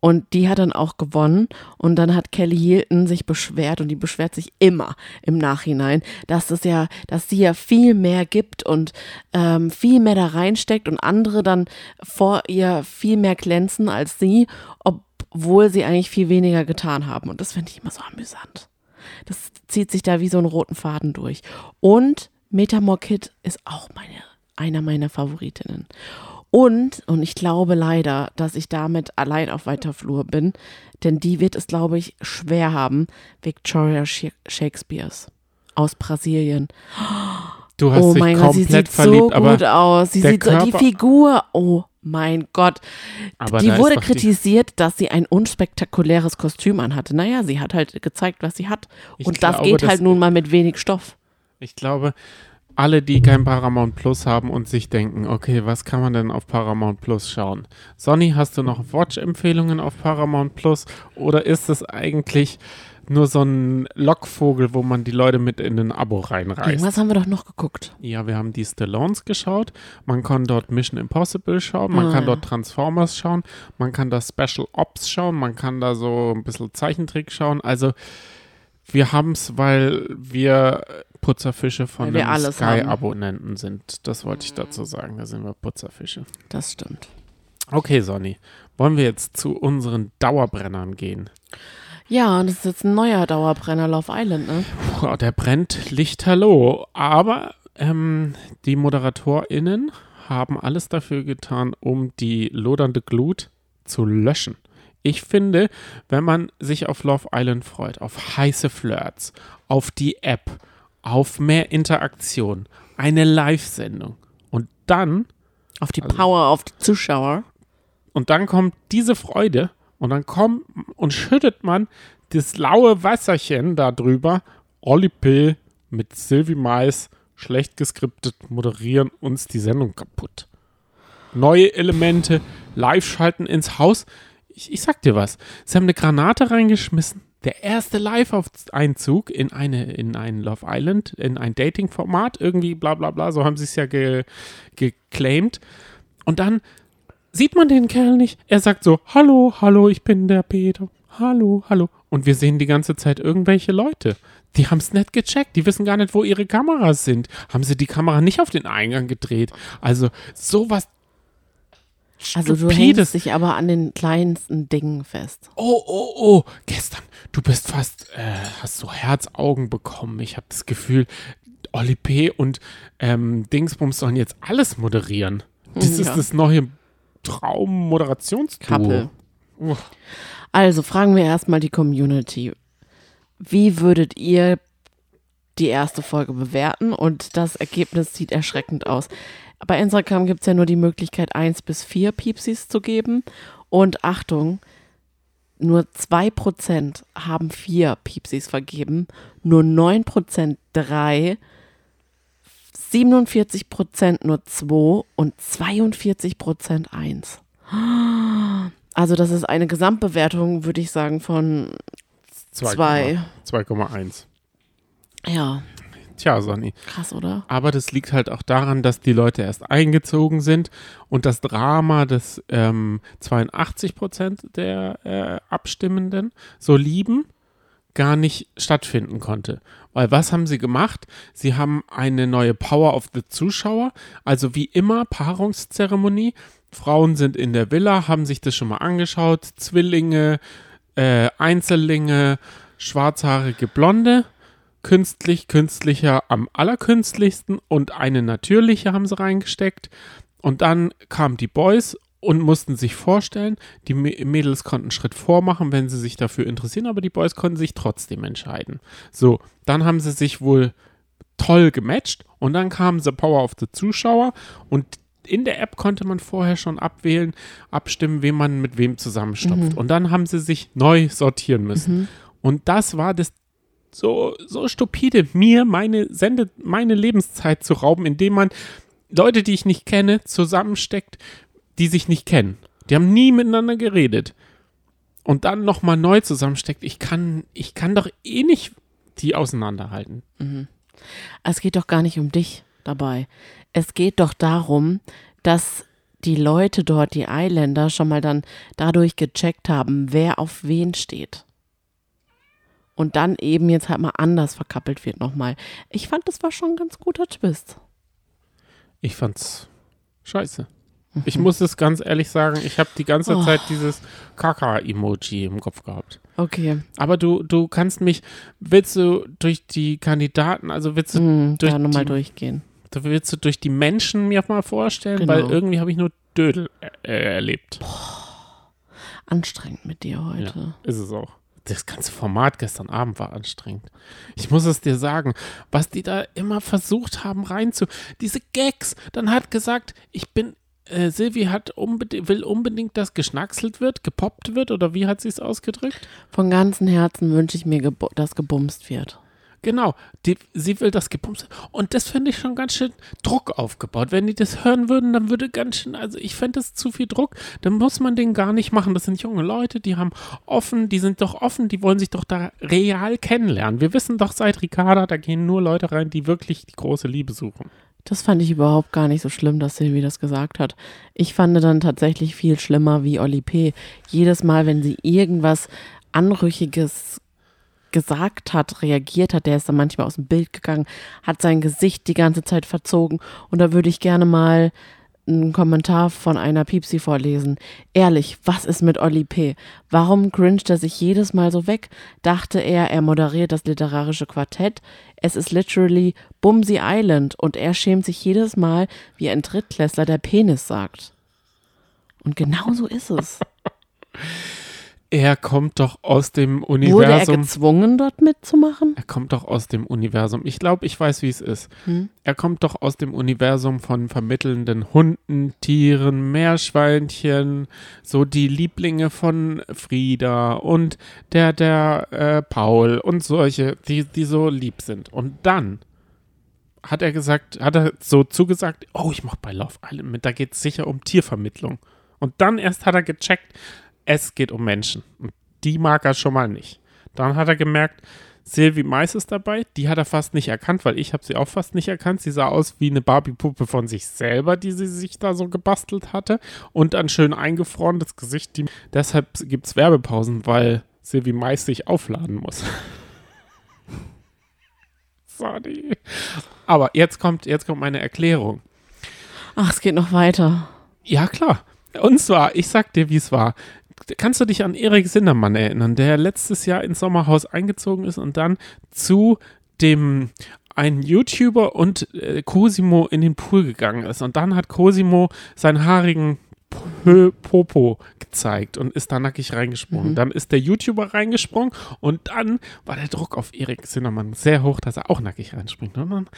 Und die hat dann auch gewonnen. Und dann hat Kelly Hilton sich beschwert und die beschwert sich immer im Nachhinein, dass es ja, dass sie ja viel mehr gibt und ähm, viel mehr da reinsteckt und andere dann vor ihr viel mehr glänzen als sie, obwohl sie eigentlich viel weniger getan haben. Und das finde ich immer so amüsant. Das zieht sich da wie so einen roten Faden durch. Und Metamor Kid ist auch meine, einer meiner Favoritinnen. Und, und ich glaube leider, dass ich damit allein auf weiter Flur bin, denn die wird es, glaube ich, schwer haben, Victoria Sh- Shakespeares aus Brasilien. Du hast oh dich mein Gott, sie sieht verliebt, so aber, gut aus. Sie sieht so, die Figur, oh mein Gott. aber die wurde doch die- kritisiert, dass sie ein unspektakuläres Kostüm anhatte. Naja, sie hat halt gezeigt, was sie hat. Und das glaube, geht das- halt nun mal mit wenig Stoff. Ich glaube, alle, die kein Paramount Plus haben und sich denken, okay, was kann man denn auf Paramount Plus schauen? Sonny, hast du noch Watch-Empfehlungen auf Paramount Plus oder ist es eigentlich nur so ein Lockvogel, wo man die Leute mit in ein Abo reinreißt? Irgendwas haben wir doch noch geguckt. Ja, wir haben die Stallones geschaut. Man kann dort Mission Impossible schauen, man Ah, kann ja. dort Transformers schauen, man kann da Special Ops schauen, man kann da so ein bisschen Zeichentrick schauen. Also wir haben es, weil wir Putzerfische von haben. Sky-Abonnenten sind. Das wollte ich dazu sagen. Da sind wir Putzerfische. Das stimmt. Okay, Sonny. Wollen wir jetzt zu unseren Dauerbrennern gehen? Ja, das ist jetzt ein neuer Dauerbrenner Love Island, ne? Puh, der brennt lichterloh. Aber ähm, die ModeratorInnen haben alles dafür getan, um die lodernde Glut zu löschen. Ich finde, wenn man sich auf Love Island freut, auf heiße Flirts, auf die App, auf mehr Interaktion, eine Live-Sendung und dann Auf die Also- Power, auf die Zuschauer. und dann kommt diese Freude und dann kommt und schüttet man das laue Wasserchen da drüber. Olli P. mit Sylvie Mais schlecht geskriptet moderieren uns die Sendung kaputt. Neue Elemente, Live-Schalten ins Haus. Ich, ich sag dir was. Sie haben eine Granate reingeschmissen. Der erste Live-Einzug in eine, in ein Love Island, in ein Dating-Format, irgendwie bla bla bla, so haben sie es ja ge, geclaimed. Und dann sieht man den Kerl nicht. Er sagt so, hallo, hallo, ich bin der Peter. Hallo, hallo. Und wir sehen die ganze Zeit irgendwelche Leute. Die haben es nicht gecheckt. Die wissen gar nicht, wo ihre Kameras sind. Haben sie die Kamera nicht auf den Eingang gedreht? Also sowas Also du hängst dich aber an den kleinsten Dingen fest. Oh, oh, oh, gestern, du bist fast, äh, hast so Herzaugen bekommen. Ich habe das Gefühl, Oli P. und ähm, Dingsbums sollen jetzt alles moderieren. Das Ja. ist das neue Traum-Moderationsduo. Also fragen wir erstmal die Community. Wie würdet ihr die erste Folge bewerten? Und das Ergebnis sieht erschreckend aus. Bei Instagram gibt es ja nur die Möglichkeit, eins bis vier Piepsis zu geben. Und Achtung, nur 2% haben vier Piepsis vergeben, nur 9% drei, 47% nur zwei und 42% eins. Also das ist eine Gesamtbewertung, würde ich sagen, von 2. 2,1. Ja, Tja, Sonny. Krass, oder? Aber das liegt halt auch daran, dass die Leute erst eingezogen sind und das Drama, das ähm, 82 Prozent der äh, Abstimmenden so lieben, gar nicht stattfinden konnte. Weil was haben sie gemacht? Sie haben eine neue Power of the Zuschauer, also wie immer Paarungszeremonie. Frauen sind in der Villa, haben sich das schon mal angeschaut. Zwillinge, äh, Einzellinge, schwarzhaarige Blonde künstlich, künstlicher am allerkünstlichsten und eine natürliche haben sie reingesteckt. Und dann kamen die Boys und mussten sich vorstellen, die Mädels konnten Schritt vormachen, wenn sie sich dafür interessieren, aber die Boys konnten sich trotzdem entscheiden. So, dann haben sie sich wohl toll gematcht und dann kam The Power of the Zuschauer und in der App konnte man vorher schon abwählen, abstimmen, wem man mit wem zusammenstopft. Mhm. Und dann haben sie sich neu sortieren müssen. Mhm. Und das war das so, so stupide, mir meine Sende, meine Lebenszeit zu rauben, indem man Leute, die ich nicht kenne, zusammensteckt, die sich nicht kennen. Die haben nie miteinander geredet. Und dann nochmal neu zusammensteckt. Ich kann, ich kann doch eh nicht die auseinanderhalten. Mhm. Es geht doch gar nicht um dich dabei. Es geht doch darum, dass die Leute dort, die Eiländer, schon mal dann dadurch gecheckt haben, wer auf wen steht und dann eben jetzt halt mal anders verkappelt wird nochmal. Ich fand, das war schon ein ganz guter Twist. Ich fand's scheiße. Mhm. Ich muss es ganz ehrlich sagen, ich habe die ganze oh. Zeit dieses Kaka-Emoji im Kopf gehabt. Okay. Aber du, du kannst mich, willst du durch die Kandidaten, also willst du mm, durch da nochmal durchgehen? Du willst du durch die Menschen mir mal vorstellen, genau. weil irgendwie habe ich nur Dödel äh, erlebt. Boah, anstrengend mit dir heute. Ja, ist es auch das ganze Format gestern Abend war anstrengend. Ich muss es dir sagen, was die da immer versucht haben reinzu, diese Gags. Dann hat gesagt, ich bin, äh, Silvi hat unbedingt, will unbedingt, dass geschnackselt wird, gepoppt wird oder wie hat sie es ausgedrückt? Von ganzem Herzen wünsche ich mir, dass gebumst wird. Genau, die, sie will das gepumpt. Und das finde ich schon ganz schön Druck aufgebaut. Wenn die das hören würden, dann würde ganz schön, also ich fände das zu viel Druck. Dann muss man den gar nicht machen. Das sind junge Leute, die haben offen, die sind doch offen, die wollen sich doch da real kennenlernen. Wir wissen doch seit Ricarda, da gehen nur Leute rein, die wirklich die große Liebe suchen. Das fand ich überhaupt gar nicht so schlimm, dass Silvi das gesagt hat. Ich fand dann tatsächlich viel schlimmer wie Oli P. Jedes Mal, wenn sie irgendwas Anrüchiges gesagt hat, reagiert hat, der ist dann manchmal aus dem Bild gegangen, hat sein Gesicht die ganze Zeit verzogen. Und da würde ich gerne mal einen Kommentar von einer Piepsi vorlesen. Ehrlich, was ist mit Olli P? Warum cringed er sich jedes Mal so weg? Dachte er, er moderiert das literarische Quartett? Es ist literally Bumsy Island und er schämt sich jedes Mal, wie ein Drittklässler der Penis sagt. Und genau so ist es. (laughs) Er kommt doch aus dem Universum. Wurde er gezwungen, dort mitzumachen? Er kommt doch aus dem Universum. Ich glaube, ich weiß, wie es ist. Hm? Er kommt doch aus dem Universum von vermittelnden Hunden, Tieren, Meerschweinchen, so die Lieblinge von Frieda und der, der äh, Paul und solche, die, die so lieb sind. Und dann hat er gesagt, hat er so zugesagt, oh, ich mache bei Love Island mit, da geht es sicher um Tiervermittlung. Und dann erst hat er gecheckt, es geht um Menschen. Und die mag er schon mal nicht. Dann hat er gemerkt, Sylvie Mais ist dabei. Die hat er fast nicht erkannt, weil ich habe sie auch fast nicht erkannt. Sie sah aus wie eine Barbie-Puppe von sich selber, die sie sich da so gebastelt hatte. Und ein schön eingefrorenes Gesicht. Die, deshalb gibt es Werbepausen, weil Sylvie Mais sich aufladen muss. (laughs) Sorry. Aber jetzt kommt, jetzt kommt meine Erklärung. Ach, es geht noch weiter. Ja, klar. Und zwar, ich sag dir, wie es war kannst du dich an Erik Sindermann erinnern, der letztes Jahr ins Sommerhaus eingezogen ist und dann zu dem einen YouTuber und äh, Cosimo in den Pool gegangen ist. Und dann hat Cosimo seinen haarigen Popo gezeigt und ist da nackig reingesprungen. Mhm. Dann ist der YouTuber reingesprungen und dann war der Druck auf Erik Sindermann sehr hoch, dass er auch nackig reinspringt. Und dann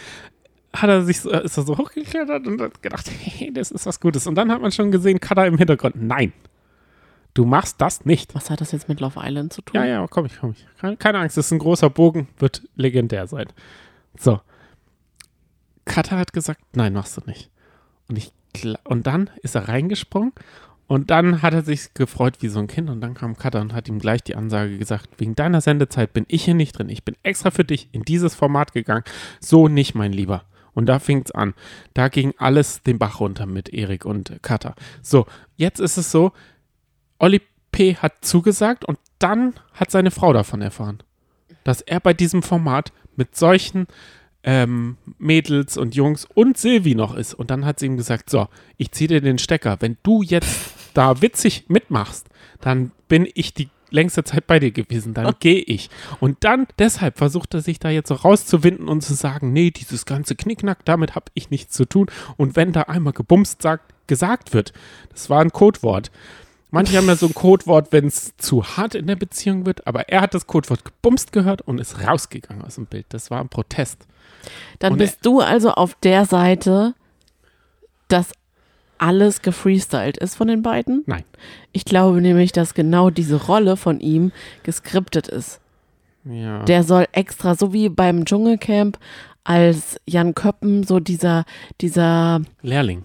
hat er sich so, ist er so hochgeklettert und hat gedacht, (laughs) hey, das ist was Gutes. Und dann hat man schon gesehen, Kada im Hintergrund. Nein, Du machst das nicht. Was hat das jetzt mit Love Island zu tun? Ja, ja, komm ich, komm ich. Keine, keine Angst, das ist ein großer Bogen, wird legendär sein. So. Katha hat gesagt, nein, machst du nicht. Und, ich, und dann ist er reingesprungen Und dann hat er sich gefreut wie so ein Kind und dann kam Cutter und hat ihm gleich die Ansage gesagt, wegen deiner Sendezeit bin ich hier nicht drin. Ich bin extra für dich in dieses Format gegangen. So nicht, mein Lieber. Und da fing es an. Da ging alles den Bach runter mit Erik und Cutter. So, jetzt ist es so, Olli P. hat zugesagt und dann hat seine Frau davon erfahren, dass er bei diesem Format mit solchen ähm, Mädels und Jungs und Silvi noch ist. Und dann hat sie ihm gesagt, so, ich ziehe dir den Stecker. Wenn du jetzt da witzig mitmachst, dann bin ich die längste Zeit bei dir gewesen, dann gehe ich. Und dann, deshalb versucht er sich da jetzt so rauszuwinden und zu sagen, nee, dieses ganze Knickknack, damit habe ich nichts zu tun. Und wenn da einmal gebumst sagt, gesagt wird, das war ein Codewort. Manche haben ja so ein Codewort, wenn es zu hart in der Beziehung wird, aber er hat das Codewort gebumst gehört und ist rausgegangen aus dem Bild. Das war ein Protest. Dann Und bist du also auf der Seite, dass alles gefreestylt ist von den beiden? Nein. Ich glaube nämlich, dass genau diese Rolle von ihm geskriptet ist. Ja. Der soll extra, so wie beim Dschungelcamp, als Jan Köppen so dieser, dieser, Lehrling.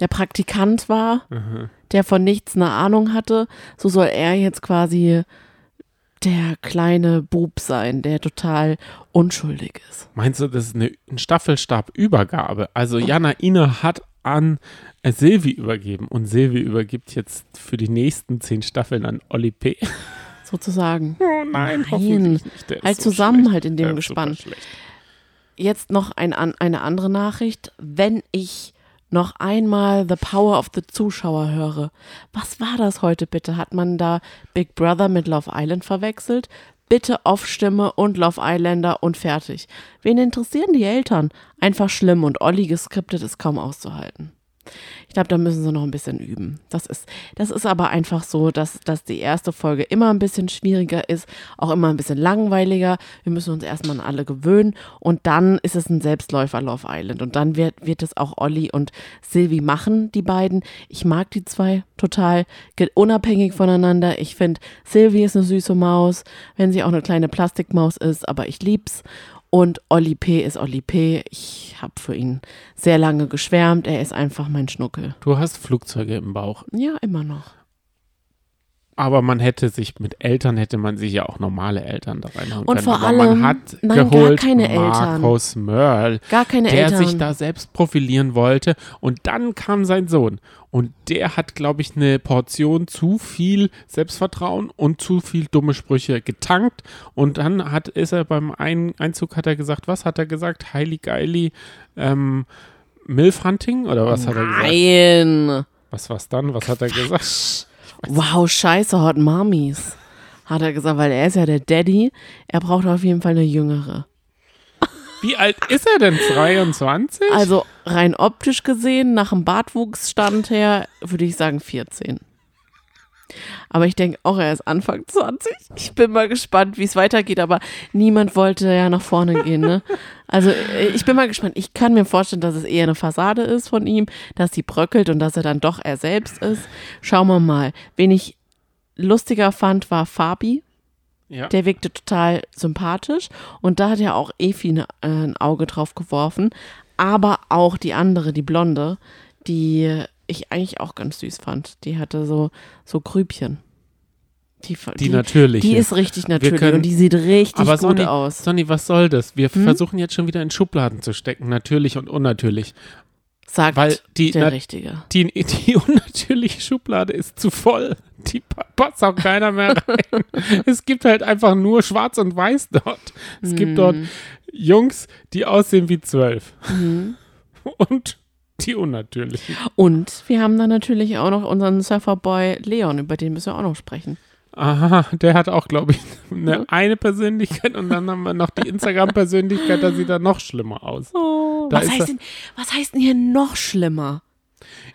der Praktikant war, der von nichts eine Ahnung hatte, so soll er jetzt quasi der kleine Bub sein, der total unschuldig ist. Meinst du, das ist eine, ein Staffelstabübergabe? Also Jana Ine hat an Silvi übergeben und Silvi übergibt jetzt für die nächsten zehn Staffeln an Olli P. (laughs) Sozusagen. Oh nein, Nein. hoffentlich nicht. Der ist Halt so Zusammenhalt schlecht. in dem Gespann. Jetzt noch ein, eine andere Nachricht. Wenn ich noch einmal The Power of the Zuschauer höre. Was war das heute bitte? Hat man da Big Brother mit Love Island verwechselt? Bitte Off-Stimme und Love Islander und fertig. Wen interessieren die Eltern? Einfach schlimm und Olli geskriptet ist kaum auszuhalten. Ich glaube, da müssen sie noch ein bisschen üben. Das ist, das ist aber einfach so, dass, dass die erste Folge immer ein bisschen schwieriger ist, auch immer ein bisschen langweiliger. Wir müssen uns erstmal an alle gewöhnen und dann ist es ein Selbstläufer Love Island und dann wird, wird es auch Olli und Silvi machen, die beiden. Ich mag die zwei total, unabhängig voneinander. Ich finde, Silvi ist eine süße Maus, wenn sie auch eine kleine Plastikmaus ist, aber ich lieb's. Und Olli P. ist Olli P. Ich habe für ihn sehr lange geschwärmt. Er ist einfach mein Schnuckel. Du hast Flugzeuge im Bauch. Ja, immer noch. Aber man hätte sich mit Eltern hätte man sich ja auch normale Eltern da reinhauen Und können. vor Aber allem- man hat nein, gar geholt keine Eltern. Markus Mörl, Gar keine der Eltern. sich da selbst profilieren wollte. Und dann kam sein Sohn. Und der hat, glaube ich, eine Portion zu viel Selbstvertrauen und zu viel dumme Sprüche getankt. Und dann hat, ist er beim Ein Einzug, hat er gesagt, was hat er gesagt? Heili Geili, ähm, Milfhunting? Oder was hat er gesagt? Nein. Was war's dann? Was hat er gesagt? Wow, scheiße, Hot Mommies. Hat er gesagt, weil er ist ja der Daddy. Er braucht auf jeden Fall eine jüngere. Wie alt ist er denn? 23? Also rein optisch gesehen, nach dem Bartwuchsstand her, würde ich sagen 14. Aber ich denke auch, er ist Anfang 20. Ich bin mal gespannt, wie es weitergeht, aber niemand wollte ja nach vorne gehen, ne? (laughs) Also äh, ich bin mal gespannt. Ich kann mir vorstellen, dass es eher eine Fassade ist von ihm, dass sie bröckelt und dass er dann doch er selbst ist. Schauen wir mal. Wen ich lustiger fand, war Fabi. ja. Der wirkte total sympathisch und da hat ja auch Efi ne, äh, ein Auge drauf geworfen. Aber auch die andere, die Blonde, die ich eigentlich auch ganz süß fand. Die hatte so, so Grübchen. Die, Die natürliche. Die ist richtig natürlich können- und die sieht richtig Aber gut Sonny, aus. Sonny, was soll das? Wir Hm? versuchen jetzt schon wieder in Schubladen zu stecken, natürlich und unnatürlich. Sagt Weil die, der na, Richtige. die, die (laughs) unnatürliche Schublade ist zu voll. Die pa- passt auch keiner mehr rein. (laughs) es gibt halt einfach nur Schwarz und Weiß dort. Es gibt dort Hm. Jungs, die aussehen wie zwölf. Mhm. (laughs) Und die unnatürlichen. Und wir haben dann natürlich auch noch unseren Surferboy Leon, über den müssen wir auch noch sprechen. Aha, der hat auch, glaube ich, eine, eine Persönlichkeit und dann haben wir noch die Instagram-Persönlichkeit, da sieht er noch schlimmer aus. Oh, was, ist heißt denn, was heißt denn hier noch schlimmer?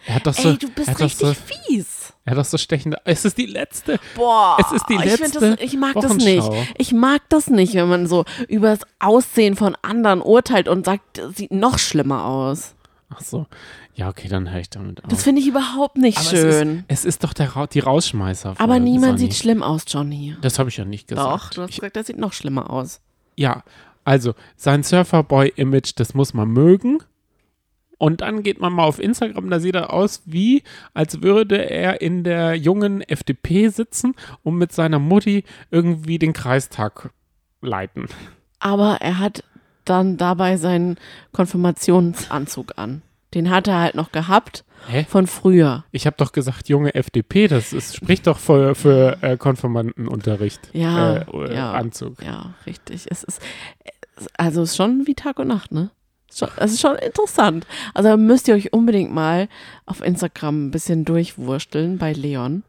Er hat doch so, Ey, du bist richtig so, fies. er hat doch so stechende. Es ist die letzte. Boah, Es ist die ich, letzte das, ich mag das nicht. Ich mag das nicht, wenn man so über das Aussehen von anderen urteilt und sagt, das sieht noch schlimmer aus. Ach so. Ja, okay, dann höre ich damit auf. Das finde ich überhaupt nicht Aber schön. Es ist, es ist doch der, Ra- die Rausschmeißer. Aber niemand Sonny. sieht schlimm aus, Johnny. Das habe ich ja nicht gesagt. Doch, du hast ich, gesagt, der sieht noch schlimmer aus. ja, also sein Surferboy-Image, das muss man mögen. Und dann geht man mal auf Instagram, da sieht er aus wie, als würde er in der jungen FDP sitzen und mit seiner Mutti irgendwie den Kreistag leiten. Aber er hat dann dabei seinen Konfirmationsanzug an. Den hat er halt noch gehabt Hä? von früher. Ich habe doch gesagt, junge FDP, das ist, spricht doch für, für äh, Konfirmandenunterricht. Ja, äh, ja. Anzug. Ja, richtig. Es ist, also es ist schon wie Tag und Nacht, ne? Es ist schon- Es ist schon interessant. Also müsst ihr euch unbedingt mal auf Instagram ein bisschen durchwursteln bei Leon.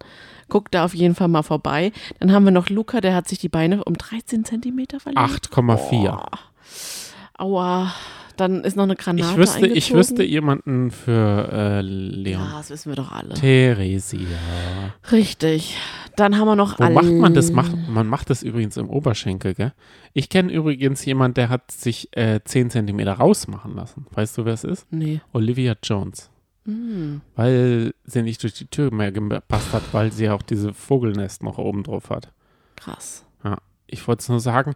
Guckt da auf jeden Fall mal vorbei. Dann haben wir noch Luca, der hat sich die Beine um 13 Zentimeter verlängert. 8,4. Boah. Aua. Dann ist noch eine Granate Ich wüsste, ich wüsste jemanden für äh, Leon. Ja, das wissen wir doch alle. Theresia. Richtig. Dann haben wir noch Wo alle. macht man das? Macht, man macht das übrigens im Oberschenkel, gell? Ich kenne übrigens jemanden, der hat sich äh, 10 Zentimeter rausmachen lassen. Weißt du, wer es ist? Nee. Olivia Jones. Hm. Weil sie nicht durch die Tür mehr gepasst hat, weil sie auch diese Vogelnest noch oben drauf hat. Krass. Ich wollte es nur sagen,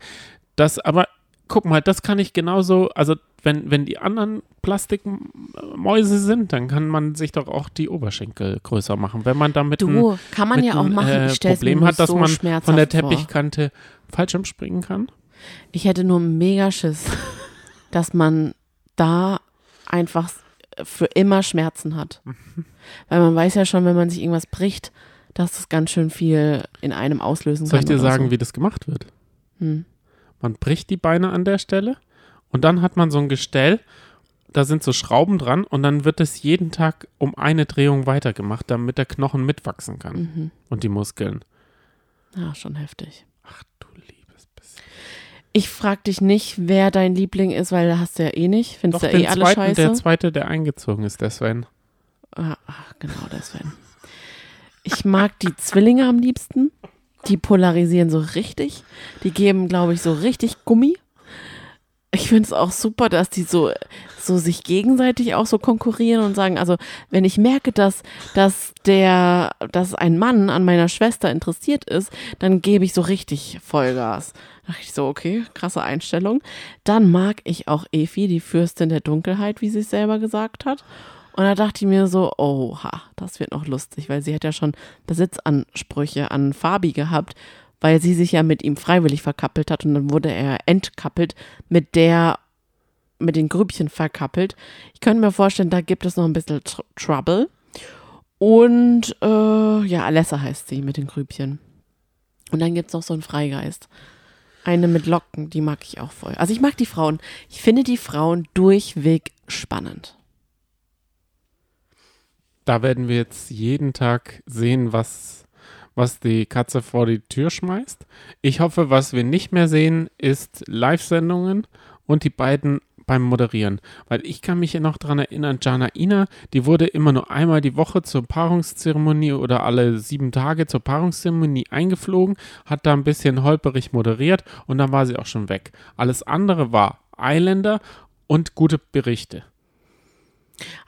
dass, aber guck mal, das kann ich genauso, also wenn, wenn die anderen Plastikmäuse sind, dann kann man sich doch auch die Oberschenkel größer machen. Wenn man damit ein, Du, kann man ja auch ein, machen. äh, Ich Problem hat, dass so man von der vor. Teppichkante Fallschirm springen kann. Ich hätte nur mega Schiss, (laughs) dass man da einfach für immer Schmerzen hat. (laughs) Weil man weiß ja schon, wenn man sich irgendwas bricht, dass das ganz schön viel in einem auslösen Soll kann. ich dir sagen, so. wie das gemacht wird? Hm. Man bricht die Beine an der Stelle und dann hat man so ein Gestell, da sind so Schrauben dran und dann wird es jeden Tag um eine Drehung weitergemacht, damit der Knochen mitwachsen kann Mhm. und die Muskeln. Ja, schon heftig. Ach du liebes bisschen. Ich frag dich nicht, wer dein Liebling ist, weil da hast du ja eh nicht. Findest du den eh alle zweiten, scheiße. der zweite, der eingezogen ist, der Sven. Ah, ach, genau, deswegen. Ich mag die Zwillinge am liebsten. Die polarisieren so richtig. Die geben, glaube ich, so richtig Gummi. Ich finde es auch super, dass die so, so sich gegenseitig auch so konkurrieren und sagen, also wenn ich merke, dass, dass der, dass ein Mann an meiner Schwester interessiert ist, dann gebe ich so richtig Vollgas. Da dachte ich so, okay, krasse Einstellung. Dann mag ich auch Efi, die Fürstin der Dunkelheit, wie sie es selber gesagt hat. Und da dachte ich mir so, oha, das wird noch lustig, weil sie hat ja schon Besitzansprüche an Fabi gehabt, weil sie sich ja mit ihm freiwillig verkappelt hat und dann wurde er entkappelt mit der, mit den Grübchen verkappelt. Ich könnte mir vorstellen, da gibt es noch ein bisschen Tr Trouble. Und äh, ja, Alessa heißt sie mit den Grübchen. Und dann gibt es noch so einen Freigeist. Eine mit Locken, die mag ich auch voll. Also ich mag die Frauen. Ich finde die Frauen durchweg spannend. Da werden wir jetzt jeden Tag sehen, was, was die Katze vor die Tür schmeißt. Ich hoffe, was wir nicht mehr sehen, ist Live-Sendungen und die beiden beim Moderieren. Weil ich kann mich noch daran erinnern, Jana Ina, die wurde immer nur einmal die Woche zur Paarungszeremonie oder alle sieben Tage zur Paarungszeremonie eingeflogen, hat da ein bisschen holperig moderiert und dann war sie auch schon weg. Alles andere war Eiländer und gute Berichte.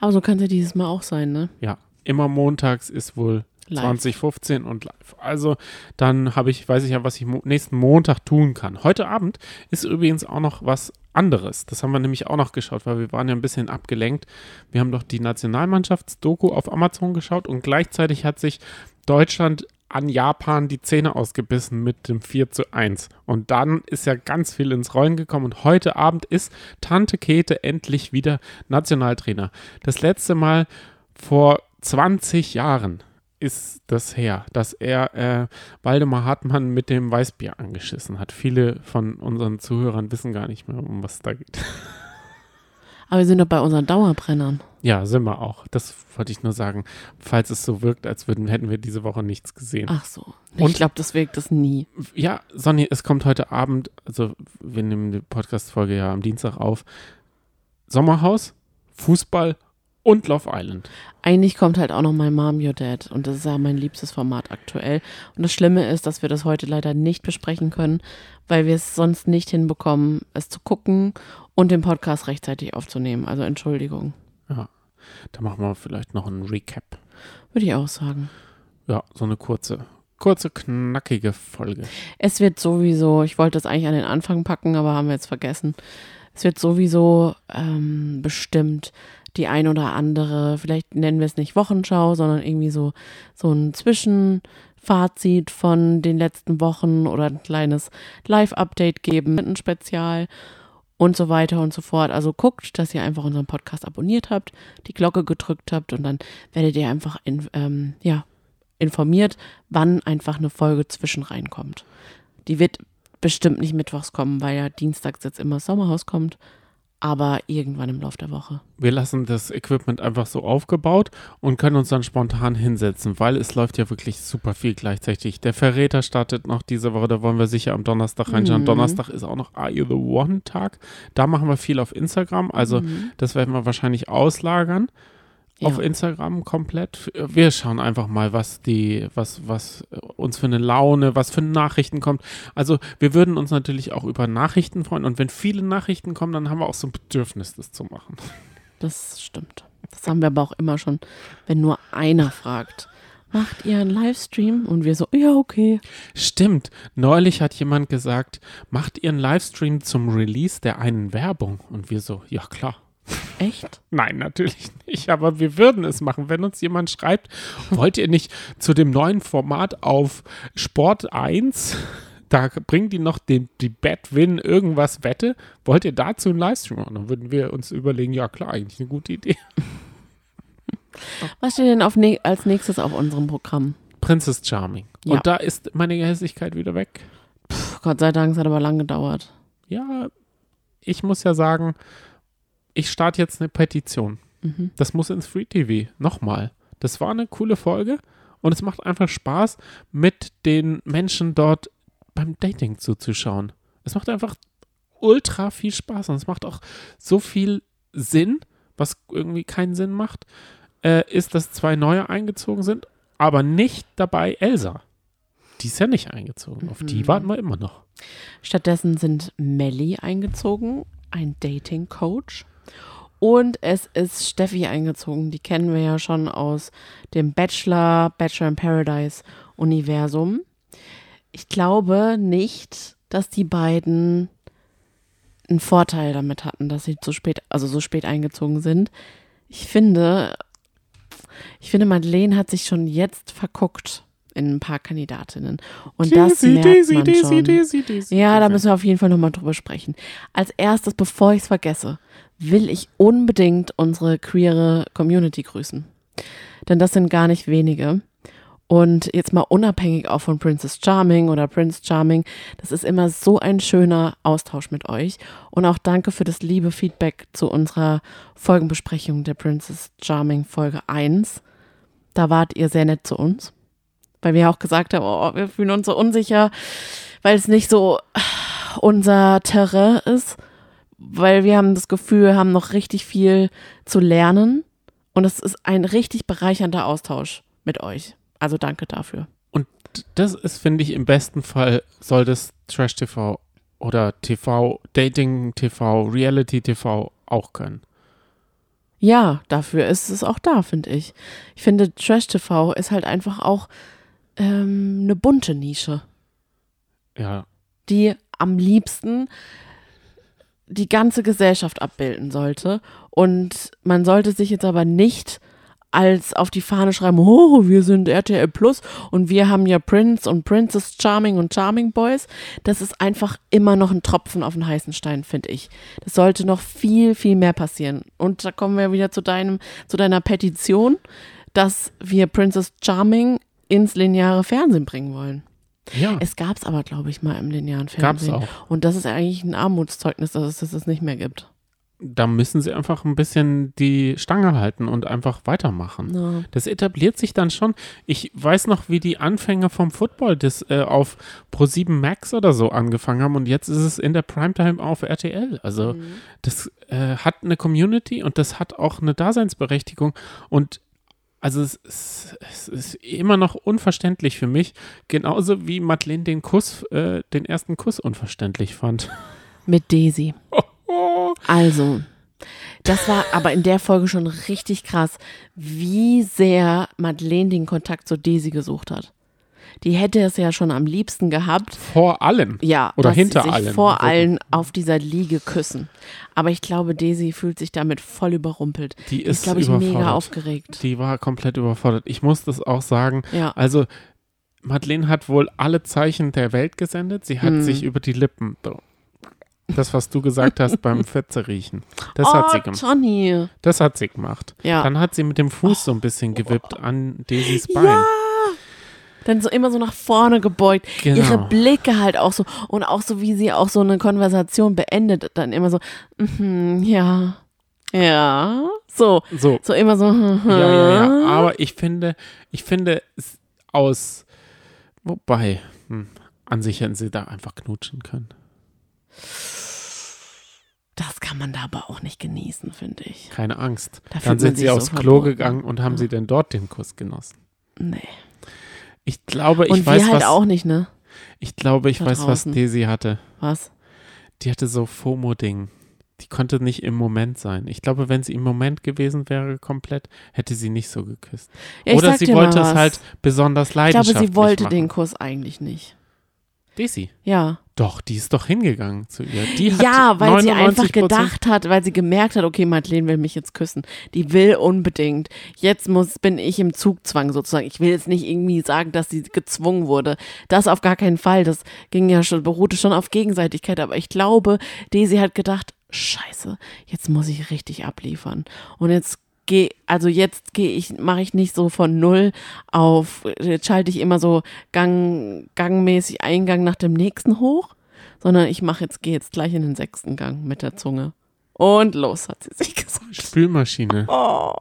Aber so kann es ja dieses Mal auch sein, ne? Ja, immer montags ist wohl Live. 2015 und live. Also dann habe ich, weiß ich ja, was ich mo nächsten Montag tun kann. Heute Abend ist übrigens auch noch was anderes. Das haben wir nämlich auch noch geschaut, weil wir waren ja ein bisschen abgelenkt. Wir haben doch die Nationalmannschaftsdoku auf Amazon geschaut und gleichzeitig hat sich Deutschland an Japan die Zähne ausgebissen mit dem 4 zu 1. Und dann ist ja ganz viel ins Rollen gekommen. Und heute Abend ist Tante Käthe endlich wieder Nationaltrainer. Das letzte Mal vor 20 Jahren ist das her, dass er äh, Waldemar Hartmann mit dem Weißbier angeschissen hat. Viele von unseren Zuhörern wissen gar nicht mehr, um was da geht. (laughs) Aber wir sind doch bei unseren Dauerbrennern. Ja, sind wir auch. Das wollte ich nur sagen. Falls es so wirkt, als würden, hätten wir diese Woche nichts gesehen. Ach so. Und- ich glaube, das wirkt es nie. Ja, Sonny, es kommt heute Abend, also wir nehmen die Podcast-Folge ja am Dienstag auf. Sommerhaus, Fußball und Love Island. Eigentlich kommt halt auch noch mein Mom, Your Dad. Und das ist ja mein liebstes Format aktuell. Und das Schlimme ist, dass wir das heute leider nicht besprechen können, weil wir es sonst nicht hinbekommen, es zu gucken und den Podcast rechtzeitig aufzunehmen. Also Entschuldigung. Ja, da machen wir vielleicht noch einen Recap. Würde ich auch sagen. Ja, so eine kurze, kurze, knackige Folge. Es wird sowieso, ich wollte das eigentlich an den Anfang packen, aber haben wir jetzt vergessen. Es wird sowieso ähm, bestimmt die ein oder andere, vielleicht nennen wir es nicht Wochenschau, sondern irgendwie so, so ein Zwischenfazit von den letzten Wochen oder ein kleines Live-Update geben einem Spezial und so weiter und so fort. Also guckt, dass ihr einfach unseren Podcast abonniert habt, die Glocke gedrückt habt und dann werdet ihr einfach in, ähm, ja, informiert, wann einfach eine Folge zwischen reinkommt. Die wird bestimmt nicht mittwochs kommen, weil ja dienstags jetzt immer Sommerhaus kommt, aber irgendwann im Laufe der Woche. Wir lassen das Equipment einfach so aufgebaut und können uns dann spontan hinsetzen, weil es läuft ja wirklich super viel gleichzeitig. Der Verräter startet noch diese Woche, da wollen wir sicher am Donnerstag reinschauen. Mhm. Donnerstag ist auch noch Are You the One Tag. Da machen wir viel auf Instagram, also Mhm. das werden wir wahrscheinlich auslagern. Auf Ja. Instagram komplett. Wir schauen einfach mal, was die, was, was uns für eine Laune, was für Nachrichten kommt. Also wir würden uns natürlich auch über Nachrichten freuen und wenn viele Nachrichten kommen, dann haben wir auch so ein Bedürfnis, das zu machen. Das stimmt. Das haben wir aber auch immer schon, wenn nur einer fragt. Macht ihr einen Livestream? Und wir so, ja, okay. Stimmt. Neulich hat jemand gesagt, macht ihr einen Livestream zum Release der einen Werbung? Und wir so, ja klar. Echt? Nein, natürlich nicht, aber wir würden es machen. Wenn uns jemand schreibt, wollt ihr nicht zu dem neuen Format auf Sport 1, da bringen die noch den, die Bet-Win irgendwas Wette, wollt ihr dazu einen Livestream machen? Dann würden wir uns überlegen, ja klar, eigentlich eine gute Idee. Was steht denn auf als nächstes auf unserem Programm? Princess Charming. Ja. Und da ist meine Hässlichkeit wieder weg. Puh, Gott sei Dank, es hat aber lang gedauert. Ja, ich muss ja sagen, ich starte jetzt eine Petition. Mhm. Das muss ins Free TV. Nochmal. Das war eine coole Folge und es macht einfach Spaß, mit den Menschen dort beim Dating zuzuschauen. Es macht einfach ultra viel Spaß und es macht auch so viel Sinn, was irgendwie keinen Sinn macht, äh, ist, dass zwei neue eingezogen sind, aber nicht dabei Elsa. Die ist ja nicht eingezogen. Auf die Mhm. warten wir immer noch. Stattdessen sind Melly eingezogen, ein Dating-Coach. Und es ist Steffi eingezogen. Die kennen wir ja schon aus dem Bachelor, Bachelor in Paradise Universum. Ich glaube nicht, dass die beiden einen Vorteil damit hatten, dass sie zu spät, also so spät eingezogen sind. Ich finde, ich finde, Madeleine hat sich schon jetzt verguckt in ein paar Kandidatinnen. Und das merkt Daisy, man Daisy, schon. Daisy, Daisy, Ja, da müssen wir auf jeden Fall nochmal drüber sprechen. Als erstes, bevor ich es vergesse, will ich unbedingt unsere queere Community grüßen. Denn das sind gar nicht wenige. Und jetzt mal unabhängig auch von Princess Charming oder Prince Charming, das ist immer so ein schöner Austausch mit euch. Und auch danke für das liebe Feedback zu unserer Folgenbesprechung der Princess Charming Folge 1. Da wart ihr sehr nett zu uns. Weil wir auch gesagt haben, oh, wir fühlen uns so unsicher, weil es nicht so unser Terrain ist. Weil wir haben das Gefühl, haben noch richtig viel zu lernen. Und es ist ein richtig bereichernder Austausch mit euch. Also danke dafür. Und das ist, finde ich, im besten Fall soll das Trash TV oder TV, Dating TV, Reality TV auch können. Ja, dafür ist es auch da, finde ich. Ich finde, Trash TV ist halt einfach auch ähm, eine bunte Nische, Ja, die am liebsten die ganze Gesellschaft abbilden sollte. Und man sollte sich jetzt aber nicht als auf die Fahne schreiben, oh, wir sind RTL Plus und wir haben ja Prince und Princess Charming und Charming Boys. Das ist einfach immer noch ein Tropfen auf den heißen Stein, finde ich. Das sollte noch viel, viel mehr passieren. Und da kommen wir wieder zu deinem, zu deiner Petition, dass wir Princess Charming ins lineare Fernsehen bringen wollen. ja Es gab es aber, glaube ich, mal im linearen gab's Fernsehen. auch. Und das ist eigentlich ein Armutszeugnis, dass es das es nicht mehr gibt. Da müssen sie einfach ein bisschen die Stange halten und einfach weitermachen. Ja. Das etabliert sich dann schon. Ich weiß noch, wie die Anfänge vom Football das äh, auf Pro7 Max oder so angefangen haben und jetzt ist es in der Primetime auf RTL. Also das äh, hat eine Community und das hat auch eine Daseinsberechtigung und also es, ist- es ist immer noch unverständlich für mich, genauso wie Madeleine den Kuss, äh, den ersten Kuss unverständlich fand. (laughs) Mit Daisy. Oh, (laughs) Also, das war aber in der Folge schon richtig krass, wie sehr Madeleine den Kontakt zu Daisy gesucht hat. Die hätte es ja schon am liebsten gehabt. Vor allen. Ja, Oder hinter sie sich allen. vor allen auf dieser Liege küssen. Aber ich glaube, Daisy fühlt sich damit voll überrumpelt. Die Die ist, glaube ich, mega aufgeregt. Die war komplett überfordert. Ich muss das auch sagen. Ja. Also, Madeleine hat wohl alle Zeichen der Welt gesendet. Sie hat Hm. sich über die Lippen. Das, was du gesagt hast beim (laughs) Fetzeriechen. Das oh, hat sie gemacht. Johnny. Das hat sie gemacht. Ja. Dann hat sie mit dem Fuß so ein bisschen gewippt an Daisys Bein. Ja. Dann so immer so nach vorne gebeugt. Genau. Ihre Blicke halt auch so. Und auch so, wie sie auch so eine Konversation beendet. Dann immer so, mhm, ja. Ja. So. So. So immer so. Ja, ja, ja. Aber ich finde, ich finde es aus. Wobei, hm, an sich hätten sie da einfach knutschen können. Das kann man da aber auch nicht genießen, finde ich. Keine Angst. Da Dann sind sie aufs Klo verboten. gegangen und haben Ja. sie denn dort den Kuss genossen. Nee. Ich glaube, ich Und weiß, wir halt was. auch nicht, ne? Ich glaube, ich da weiß, was draußen. Daisy hatte. Was? Die hatte so FOMO-Ding. Die konnte nicht im Moment sein. Ich glaube, wenn sie im Moment gewesen wäre, komplett, hätte sie nicht so geküsst. Ja, ich Oder sie wollte es was. halt besonders Ich leidenschaftlich glaube, sie wollte machen. den Kuss eigentlich nicht. Daisy. Ja. Doch, die ist doch hingegangen zu ihr. Die hat Ja, weil sie 99%. einfach gedacht hat, weil sie gemerkt hat, okay, Madeleine will mich jetzt küssen. Die will unbedingt. Jetzt muss, bin ich im Zugzwang sozusagen. Ich will jetzt nicht irgendwie sagen, dass sie gezwungen wurde. Das auf gar keinen Fall. Das ging ja schon, beruhte schon auf Gegenseitigkeit. Aber ich glaube, Daisy hat gedacht, scheiße, jetzt muss ich richtig abliefern. Und jetzt gehe, also jetzt gehe ich, mache ich nicht so von null auf, jetzt schalte ich immer so gang, gangmäßig einen Gang nach dem nächsten hoch, sondern ich mache jetzt, gehe jetzt gleich in den sechsten Gang mit der Zunge. Und los, hat sie sich gesagt. Spülmaschine. Oh.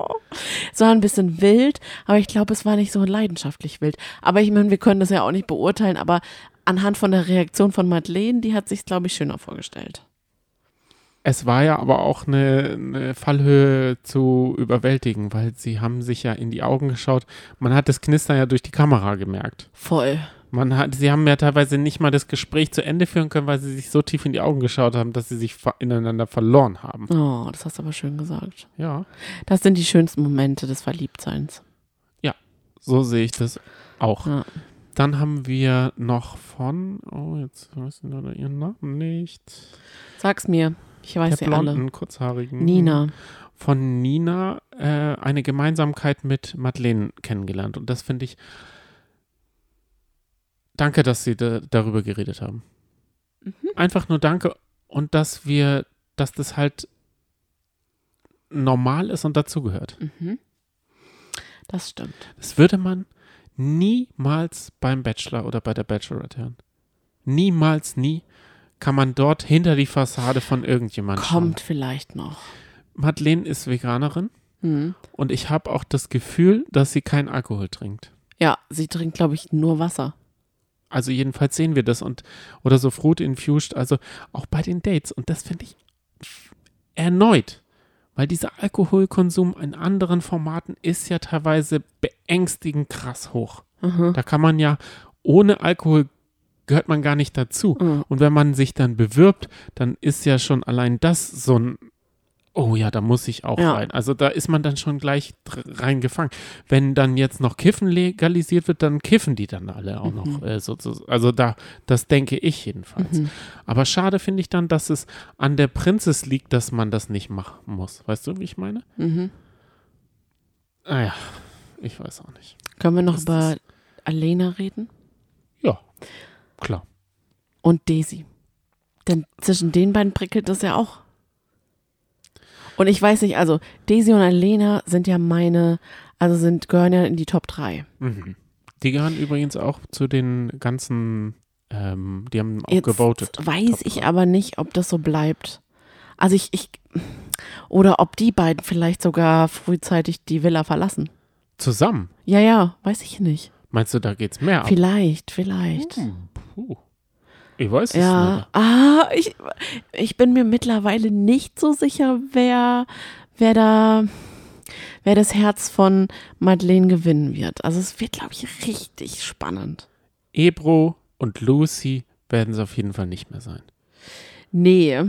Es war ein bisschen wild, aber ich glaube, es war nicht so leidenschaftlich wild. Aber ich meine, wir können das ja auch nicht beurteilen, aber anhand von der Reaktion von Madeleine, die hat sich, glaube ich, schöner vorgestellt. Es war ja aber auch eine, eine Fallhöhe zu überwältigen, weil sie haben sich ja in die Augen geschaut. Man hat das Knistern ja durch die Kamera gemerkt. Voll. Man hat, sie haben ja teilweise nicht mal das Gespräch zu Ende führen können, weil sie sich so tief in die Augen geschaut haben, dass sie sich ineinander verloren haben. Oh, das hast du aber schön gesagt. Ja, Das sind die schönsten Momente des Verliebtseins. so sehe ich das auch. Ja. Dann haben wir noch von, oh, jetzt weiß ich leider ihren Namen nicht. Sag's mir. Ich weiß der sie alle. blonden, kurzhaarigen. Nina. Von Nina äh, eine Gemeinsamkeit mit Madeleine kennengelernt. Und das finde ich. Danke, dass Sie da, darüber geredet haben. Mhm. Einfach nur danke und dass wir, dass das halt normal ist und dazugehört. Mhm. Das stimmt. Das würde man niemals beim Bachelor oder bei der Bachelorette hören. Niemals, nie kann man dort hinter die Fassade von irgendjemandem Kommt vielleicht noch. Madeleine ist Veganerin Hm. und ich habe auch das Gefühl, dass sie keinen Alkohol trinkt. Ja, sie trinkt, glaube ich, nur Wasser. Also jedenfalls sehen wir das und oder so Fruit infused, also auch bei den Dates und das finde ich erneut, weil dieser Alkoholkonsum in anderen Formaten ist ja teilweise beängstigend krass hoch. Mhm. Da kann man ja ohne Alkohol gehört man gar nicht dazu. Mhm. Und wenn man sich dann bewirbt, dann ist ja schon allein das so ein, oh ja, da muss ich auch Ja. rein. Also da ist man dann schon gleich reingefangen. Wenn dann jetzt noch Kiffen legalisiert wird, dann kiffen die dann alle auch noch. Äh, so, so, also da, das denke ich jedenfalls. Mhm. Aber schade finde ich dann, dass es an der Prinzess liegt, dass man das nicht machen muss. Weißt du, wie ich meine? Mhm. Naja, ich weiß auch nicht. Können wir noch Das über Alena reden? Ja, klar. Und Daisy. Denn zwischen den beiden prickelt das ja auch. Und ich weiß nicht, also Daisy und Alena sind ja meine, also sind, gehören ja in die Top 3. Mhm. Die gehören übrigens auch zu den ganzen, ähm, die haben auch Jetzt gewotet. weiß ich aber nicht, ob das so bleibt. Also ich, ich, oder ob die beiden vielleicht sogar frühzeitig die Villa verlassen. Zusammen? Ja, ja, weiß ich nicht. Meinst du, da geht's mehr ab? Vielleicht, vielleicht. Hm, puh. Ich weiß es Ja, nicht. ah, ich, ich bin mir mittlerweile nicht so sicher, wer, wer da, wer das Herz von Madeleine gewinnen wird. Also es wird, glaube ich, richtig spannend. Ebro und Lucy werden es auf jeden Fall nicht mehr sein. Nee,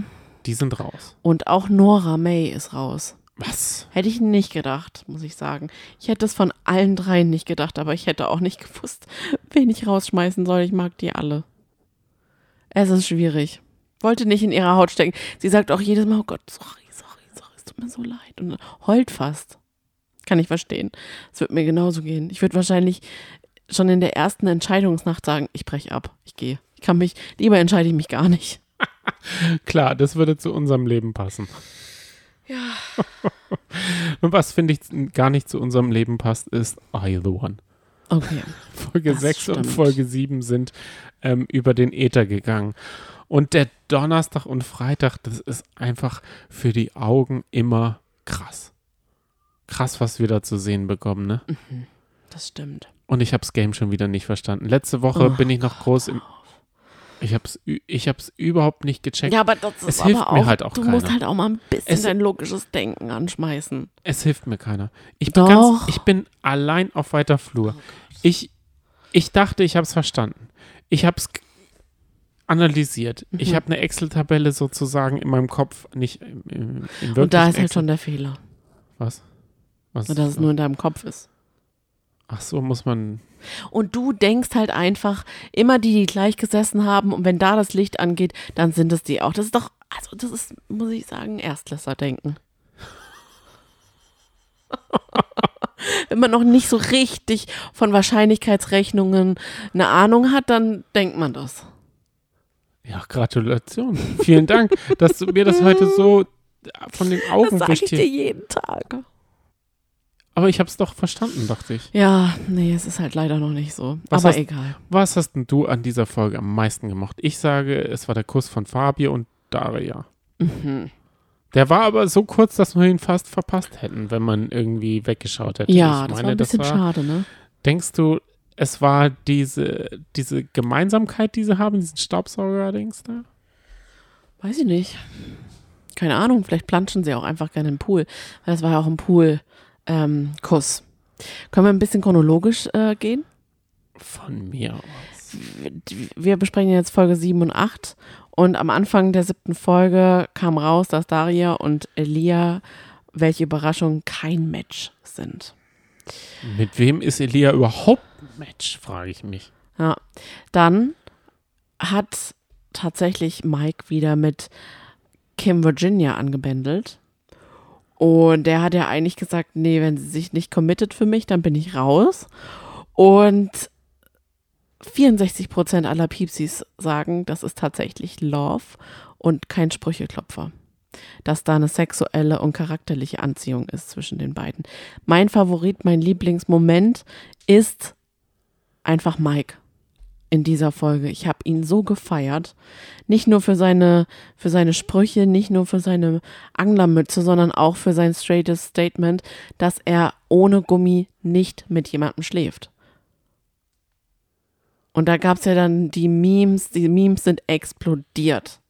Die sind raus. und auch Nora May ist raus. Was? Hätte ich nicht gedacht, muss ich sagen. Ich hätte es von allen dreien nicht gedacht, aber ich hätte auch nicht (laughs) gewusst, wen ich rausschmeißen soll. Ich mag die alle. Es ist schwierig. Wollte nicht in ihrer Haut stecken. Sie sagt auch jedes Mal, oh Gott, sorry, sorry, sorry, es tut mir so leid. Und heult fast. Kann ich verstehen. Es wird mir genauso gehen. Ich würde wahrscheinlich schon in der ersten Entscheidungsnacht sagen, ich breche ab, ich gehe. Ich kann mich, lieber entscheide ich mich gar nicht. (laughs) Klar, das würde zu unserem Leben passen. Ja. (laughs) Und was finde ich gar nicht zu unserem Leben passt, ist Are You the One? Okay. (laughs) Folge Das 6 und stimmt. Folge 7 sind ähm, über den Äther gegangen. Und der Donnerstag und Freitag, das ist einfach für die Augen immer krass. Krass, was wir da zu sehen bekommen, ne? Das stimmt. Und ich habe das Game schon wieder nicht verstanden. Letzte Woche Oh bin ich noch groß im. Ich habe es ich hab's überhaupt nicht gecheckt. Ja, aber das ist Es aber hilft auch, mir halt auch du musst keiner. halt auch mal ein bisschen Es- dein logisches Denken anschmeißen. Es hilft mir keiner. Ich bin, ganz, ich bin allein auf weiter Flur. Oh ich, ich dachte, ich habe es verstanden. Ich habe es analysiert. Ich Mhm. habe eine Excel-Tabelle sozusagen in meinem Kopf, nicht im, im, im Und da ist halt Excel. schon der Fehler, Was? Was? dass es nur in deinem Kopf ist. Ach so, muss man. Und du denkst halt einfach, immer die, die gleich gesessen haben und wenn da das Licht angeht, dann sind es die auch. Das ist doch, also das ist, muss ich sagen, Erstklässler-Denken. (laughs) wenn man noch nicht so richtig von Wahrscheinlichkeitsrechnungen eine Ahnung hat, dann denkt man das. Ja, Gratulation. Vielen Dank, dass du mir das heute so von den Augen Das sage ich dir jeden Tag. Aber ich habe es doch verstanden, dachte ich. Ja, nee, es ist halt leider noch nicht so. Was Aber hast- egal. Was hast denn du an dieser Folge am meisten gemocht? Ich sage, es war der Kuss von Fabio und Daria. Mhm. Der war aber so kurz, dass wir ihn fast verpasst hätten, wenn man irgendwie weggeschaut hätte. Ja, ich das meine, war ein bisschen war, schade, ne? Denkst du, es war diese, diese Gemeinsamkeit, die sie haben, diesen Staubsauger-Dings da? Weiß ich nicht. Keine Ahnung, vielleicht planschen sie auch einfach gerne im Pool. Weil das war ja auch ein Pool-Kuss. Können wir ein bisschen chronologisch äh, gehen? Von mir aus. Wir besprechen jetzt Folge 7 und 8. Und am Anfang der siebten Folge kam raus, dass Daria und Elia, welche Überraschung, kein Match sind. Mit wem ist Elia überhaupt ein Match, frage ich mich. Ja. Dann hat tatsächlich Mike wieder mit Kim Virginia angebändelt. Und der hat ja eigentlich gesagt, nee, wenn sie sich nicht committet für mich, dann bin ich raus. Und 64 Prozent aller Piepsis sagen, das ist tatsächlich Love und kein Sprücheklopfer. Dass da eine sexuelle und charakterliche Anziehung ist zwischen den beiden. Mein Favorit, mein Lieblingsmoment ist einfach Mike in dieser Folge. Ich habe ihn so gefeiert. Nicht nur für seine, für seine Sprüche, nicht nur für seine Anglermütze, sondern auch für sein straightes Statement, dass er ohne Gummi nicht mit jemandem schläft. Und da gab es ja dann die Memes, die Memes sind explodiert.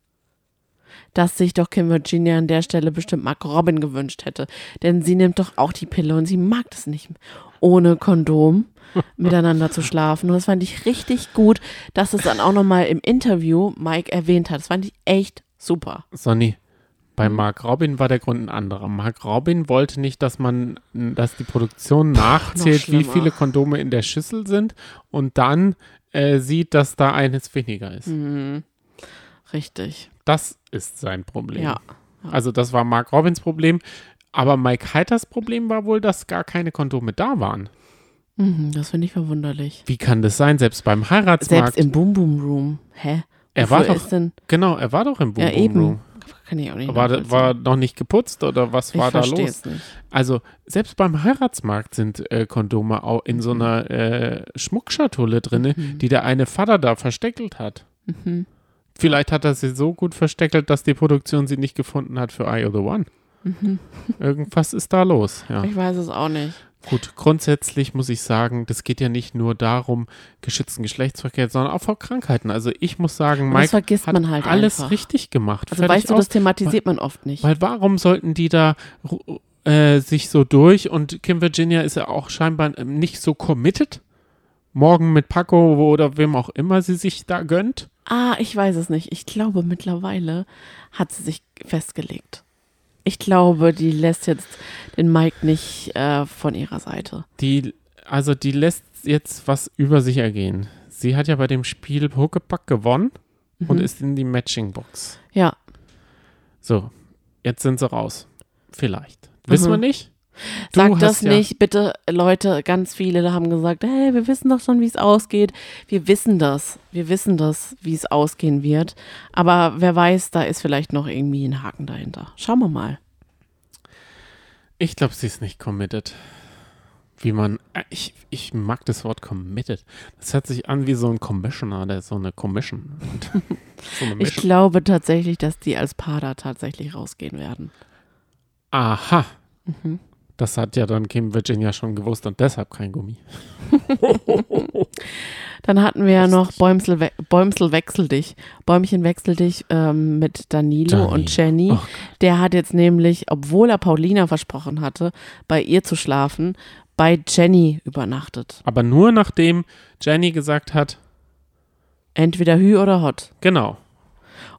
Dass sich doch Kim Virginia an der Stelle bestimmt Mark Robin gewünscht hätte. Denn sie nimmt doch auch die Pille und sie mag das nicht, ohne Kondom (laughs) miteinander zu schlafen. Und das fand ich richtig gut, dass es dann auch nochmal im Interview Mike erwähnt hat. Das fand ich echt super. Sonny, bei? Mark Robin war der Grund ein anderer. Mark Robin wollte nicht, dass man, dass die Produktion nachzählt, wie viele Kondome in der Schüssel sind und dann äh, sieht, dass da eines weniger ist. Mhm. Richtig. Das ist sein Problem. Ja. Also das war Mark Robins Problem. Aber Mike Heiters Problem war wohl, dass gar keine Kondome da waren. Mhm, das finde ich verwunderlich. Wie kann das sein? Selbst beim Heiratsmarkt. Selbst im Boom Boom Room. Hä? er war Wofür doch, ist denn, genau, er war doch im Boom ja Boom eben. Room. Kann ich auch nicht War, war noch nicht geputzt oder was ich war da verstehe los? es nicht. Also selbst beim Heiratsmarkt sind äh, Kondome auch in so Mhm. einer äh, Schmuckschatulle drinne, die der eine Vater da versteckelt hat. Mhm. Vielleicht hat er sie so gut versteckelt, dass die Produktion sie nicht gefunden hat für I O The One. Mhm. (laughs) Irgendwas ist da los. Ja. Ich weiß es auch nicht. Gut, grundsätzlich muss ich sagen, das geht ja nicht nur darum, geschützten Geschlechtsverkehr, sondern auch vor Krankheiten. Also ich muss sagen, Mike vergisst hat man halt alles einfach. richtig gemacht. Also weißt du, aus. das thematisiert man oft nicht. Weil warum sollten die da äh, sich so durch und Kim Virginia ist ja auch scheinbar ähm, nicht so committed. Morgen mit Paco oder wem auch immer sie sich da gönnt. Ah, ich weiß es nicht. Ich glaube, mittlerweile hat sie sich festgelegt. Ich glaube, die lässt jetzt den Mike nicht äh, von ihrer Seite. Die, also die lässt jetzt was über sich ergehen. Sie hat ja bei dem Spiel Huckepack gewonnen und ist in die Matching-Box. Ja. So, jetzt sind sie raus. Vielleicht. Wissen Mhm. wir nicht. Du Sag das ja- nicht, bitte, Leute, ganz viele haben gesagt, hey, wir wissen doch schon, wie es ausgeht. Wir wissen das. Wir wissen das, wie es ausgehen wird. Aber wer weiß, da ist vielleicht noch irgendwie ein Haken dahinter. Schauen wir mal. Ich glaube, sie ist nicht committed. Wie man, äh, ich, ich mag das Wort committed. Das hört sich an wie so ein Commissioner, der so eine Commission. (laughs) so eine Ich glaube tatsächlich, dass die als Paar da tatsächlich rausgehen werden. Aha. Mhm. Das hat ja dann Kim Virginia schon gewusst und deshalb kein Gummi. (laughs) Dann hatten wir ja noch Bäumsel, we Bäumsel wechsel dich. Bäumchen wechsel dich ähm, mit Danilo, Danilo. und Jenny. Oh Der hat jetzt nämlich, obwohl er Paulina versprochen hatte, bei ihr zu schlafen, bei Jenny übernachtet. Aber nur nachdem Jenny gesagt hat, Entweder Hü oder Hot. genau,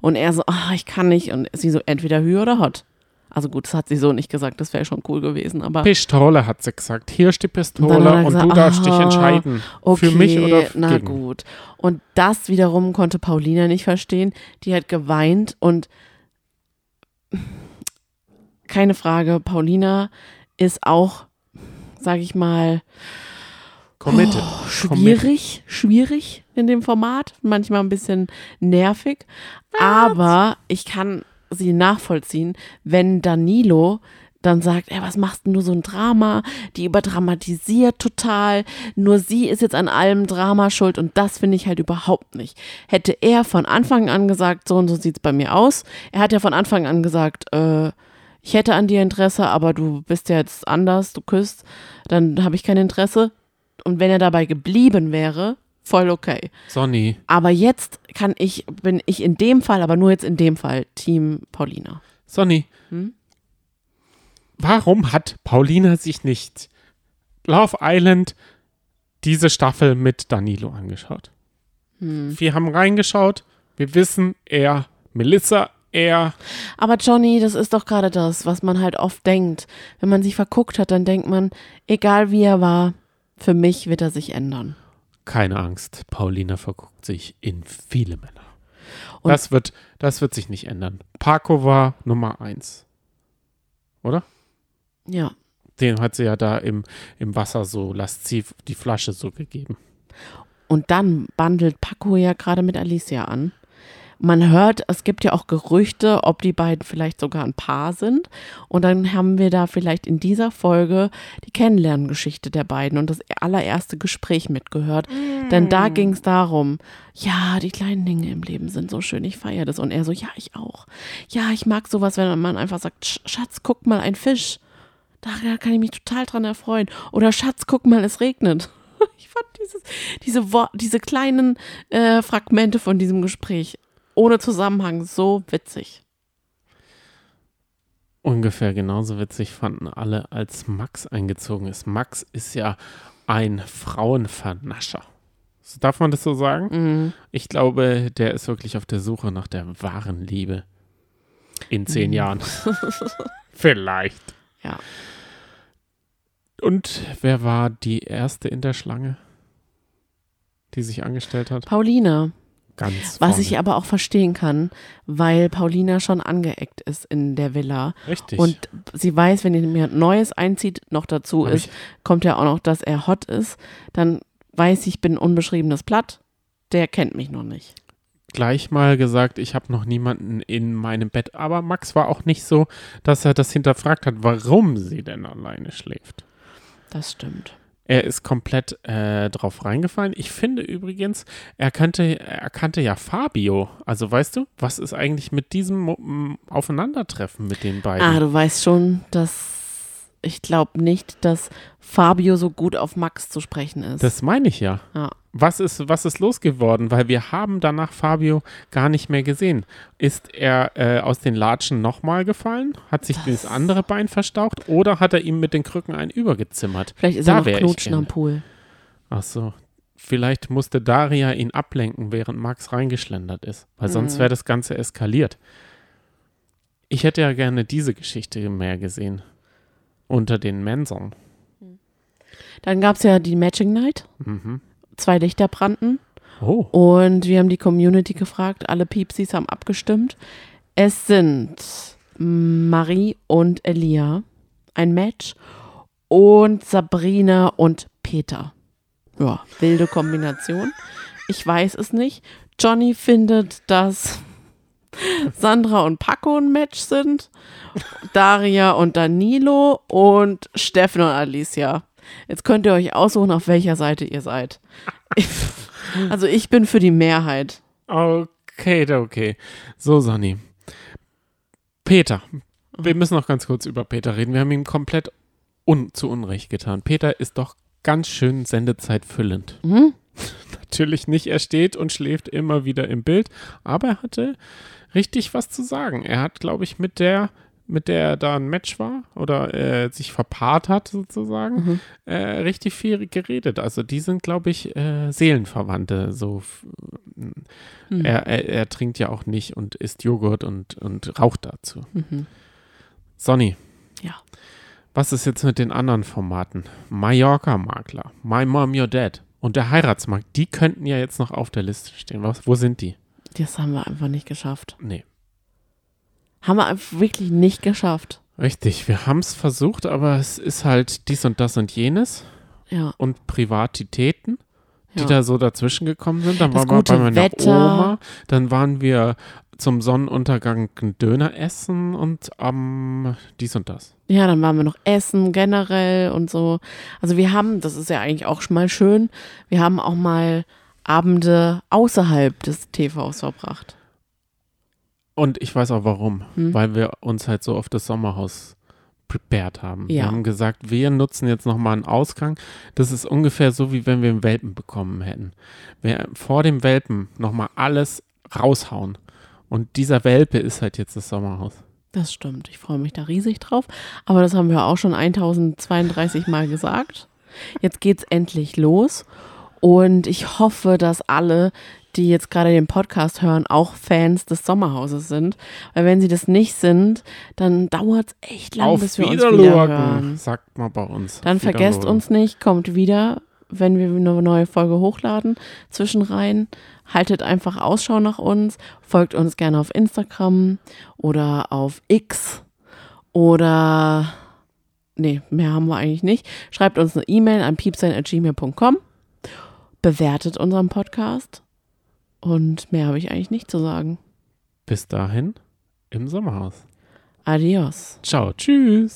Und er so, ah, ich kann nicht. Und sie so, entweder Hü oder Hot. Also gut, das hat sie so nicht gesagt, das wäre schon cool gewesen. Aber Pistole hat sie gesagt. Hier ist die Und Pistole und gesagt, du darfst dich aha, entscheiden. okay, für mich oder na gegen. gut. Und das wiederum konnte Paulina nicht verstehen. Die hat geweint und keine Frage, Paulina ist auch, sage ich mal, Committed. Oh, schwierig, schwierig in dem Format, manchmal ein bisschen nervig, aber ich kann sie nachvollziehen, wenn Danilo dann sagt, ey, was machst denn du so ein Drama? Die überdramatisiert total. Nur sie ist jetzt an allem Drama schuld und das finde ich halt überhaupt nicht. Hätte er von Anfang an gesagt, so und so sieht's bei mir aus. Er hat ja von Anfang an gesagt, äh, ich hätte an dir Interesse, aber du bist ja jetzt anders, du küsst, dann habe ich kein Interesse. Und wenn er dabei geblieben wäre, voll okay. Sonny, Aber jetzt kann ich, bin ich in dem Fall, aber nur jetzt in dem Fall, Team Paulina. Sonny. Hm? Warum hat Paulina sich nicht Love Island diese Staffel mit Danilo angeschaut? Hm. Wir haben reingeschaut. Wir wissen, er, Melissa, er. Aber Johnny, das ist doch gerade das, was man halt oft denkt. Wenn man sich verguckt hat, dann denkt man, egal wie er war, für mich wird er sich ändern. Keine Angst, Paulina verguckt sich in viele Männer. Und- das, wird, das wird sich nicht ändern. Paco war Nummer eins. Oder? Ja. Den hat sie ja da im, im Wasser so lasziv die Flasche so gegeben. Und dann bandelt Paco ja gerade mit Alicia an. Man hört, es gibt ja auch Gerüchte, ob die beiden vielleicht sogar ein Paar sind. Und dann haben wir da vielleicht in dieser Folge die Kennenlerngeschichte der beiden und das allererste Gespräch mitgehört. Denn da ging es darum, ja, die kleinen Dinge im Leben sind so schön, ich feiere das. Und er so, ja, ich auch. Ja, ich mag sowas, wenn man einfach sagt, "Sch- Schatz, guck mal, ein Fisch. Da kann ich mich total dran erfreuen. Oder Schatz, guck mal, es regnet. (laughs) Ich fand dieses, diese, diese kleinen äh, Fragmente von diesem Gespräch ohne Zusammenhang so witzig. Ungefähr genauso witzig fanden alle, als Max eingezogen ist. Max ist ja ein Frauenvernascher. Darf man das so sagen? Mhm. Ich glaube, der ist wirklich auf der Suche nach der wahren Liebe. In zehn Jahren. (laughs) Vielleicht. Ja. Und wer war die erste in der Schlange, die sich angestellt hat? Paulina, Ganz was vorne. ich aber auch verstehen kann, weil Paulina schon angeeckt ist in der Villa. Richtig. Und sie weiß, wenn jemand Neues einzieht, noch dazu Hab ist, kommt ja auch noch, dass er hot ist, dann weiß ich, ich bin unbeschriebenes Blatt. Der kennt mich noch nicht. gleich mal gesagt, ich habe noch niemanden in meinem Bett. Aber Max war auch nicht so, dass er das hinterfragt hat, warum sie denn alleine schläft. Das stimmt. Er ist komplett äh, drauf reingefallen. Ich finde übrigens, er kannte, er kannte ja Fabio. Also weißt du, was ist eigentlich mit diesem Aufeinandertreffen mit den beiden? Ah, du weißt schon, dass ich glaube nicht, dass Fabio so gut auf Max zu sprechen ist. das meine ich ja. ja. Was ist, was ist los geworden? Weil wir haben danach Fabio gar nicht mehr gesehen. Ist er äh, aus den Latschen nochmal gefallen? Hat sich das andere Bein verstaucht? Oder hat er ihm mit den Krücken einen übergezimmert? Vielleicht ist Da er noch knutschen am Pool. Ach so. Vielleicht musste Daria ihn ablenken, während Max reingeschlendert ist. Weil sonst Mhm. wäre das Ganze eskaliert. Ich hätte ja gerne diese Geschichte mehr gesehen. Unter den Mensern. Dann gab es ja die Matching Night. Mhm. Zwei Lichter brannten. Oh. Und wir haben die Community gefragt. Alle Piepsis haben abgestimmt. Es sind Marie und Elia. Ein Match. Und Sabrina und Peter. Ja, wilde Kombination. Ich weiß es nicht. Johnny findet, dass Sandra und Paco ein Match sind. Daria und Danilo und Steffen und Alicia. Jetzt könnt ihr euch aussuchen, auf welcher Seite ihr seid. (laughs) also ich bin für die Mehrheit. Okay, okay. So, Sonny. Peter. Wir müssen noch ganz kurz über Peter reden. Wir haben ihm komplett un zu Unrecht getan. Peter ist doch ganz schön sendezeitfüllend. (laughs) Mhm. Natürlich nicht, er steht und schläft immer wieder im Bild, aber er hatte richtig was zu sagen. Er hat, glaube ich, mit der, mit der er da ein Match war oder äh, sich verpaart hat sozusagen, Mhm. äh, richtig viel geredet. Also die sind, glaube ich, äh, Seelenverwandte. So, Mhm. er, er, er trinkt ja auch nicht und isst Joghurt und, und raucht dazu. Mhm. Sonny. Ja. Was ist jetzt mit den anderen Formaten? Mallorca-Makler, My Mom, Your Dad und der Heiratsmarkt, die könnten ja jetzt noch auf der Liste stehen. Was, wo sind die? Das haben wir einfach nicht geschafft. Nee. Haben wir einfach wirklich nicht geschafft. Richtig, wir haben es versucht, aber es ist halt dies und das und jenes Ja. und Privatitäten, die ja. da so dazwischen gekommen sind. Dann Das waren wir bei meiner Wetter. Oma, dann waren wir zum Sonnenuntergang einen Döner essen und am dies und das. Ja, dann waren wir noch essen generell und so. Also wir haben, das ist ja eigentlich auch schon mal schön, wir haben auch mal Abende außerhalb des TVs verbracht. Und ich weiß auch warum, Hm. weil wir uns halt so auf das Sommerhaus prepared haben. Wir Ja. haben gesagt, wir nutzen jetzt nochmal einen Ausgang. Das ist ungefähr so, wie wenn wir einen Welpen bekommen hätten. Wir vor dem Welpen nochmal alles raushauen. Und dieser Welpe ist halt jetzt das Sommerhaus. Das stimmt. Ich freue mich da riesig drauf. Aber das haben wir auch schon 1032 Mal gesagt. Jetzt geht's endlich los. Und ich hoffe, dass alle, die jetzt gerade den Podcast hören, auch Fans des Sommerhauses sind. Weil wenn sie das nicht sind, dann dauert es echt lang, Auf bis wir uns wieder hören. sagt man bei uns. Dann Auf vergesst uns nicht, kommt wieder, wenn wir eine neue Folge hochladen. Zwischenrein haltet einfach Ausschau nach uns, folgt uns gerne auf Instagram oder auf X oder nee, mehr haben wir eigentlich nicht. Schreibt uns eine E-Mail an piepsein.gmail.com, bewertet unseren Podcast und mehr habe ich eigentlich nicht zu sagen. Bis dahin im Sommerhaus. Adios. Ciao, tschüss.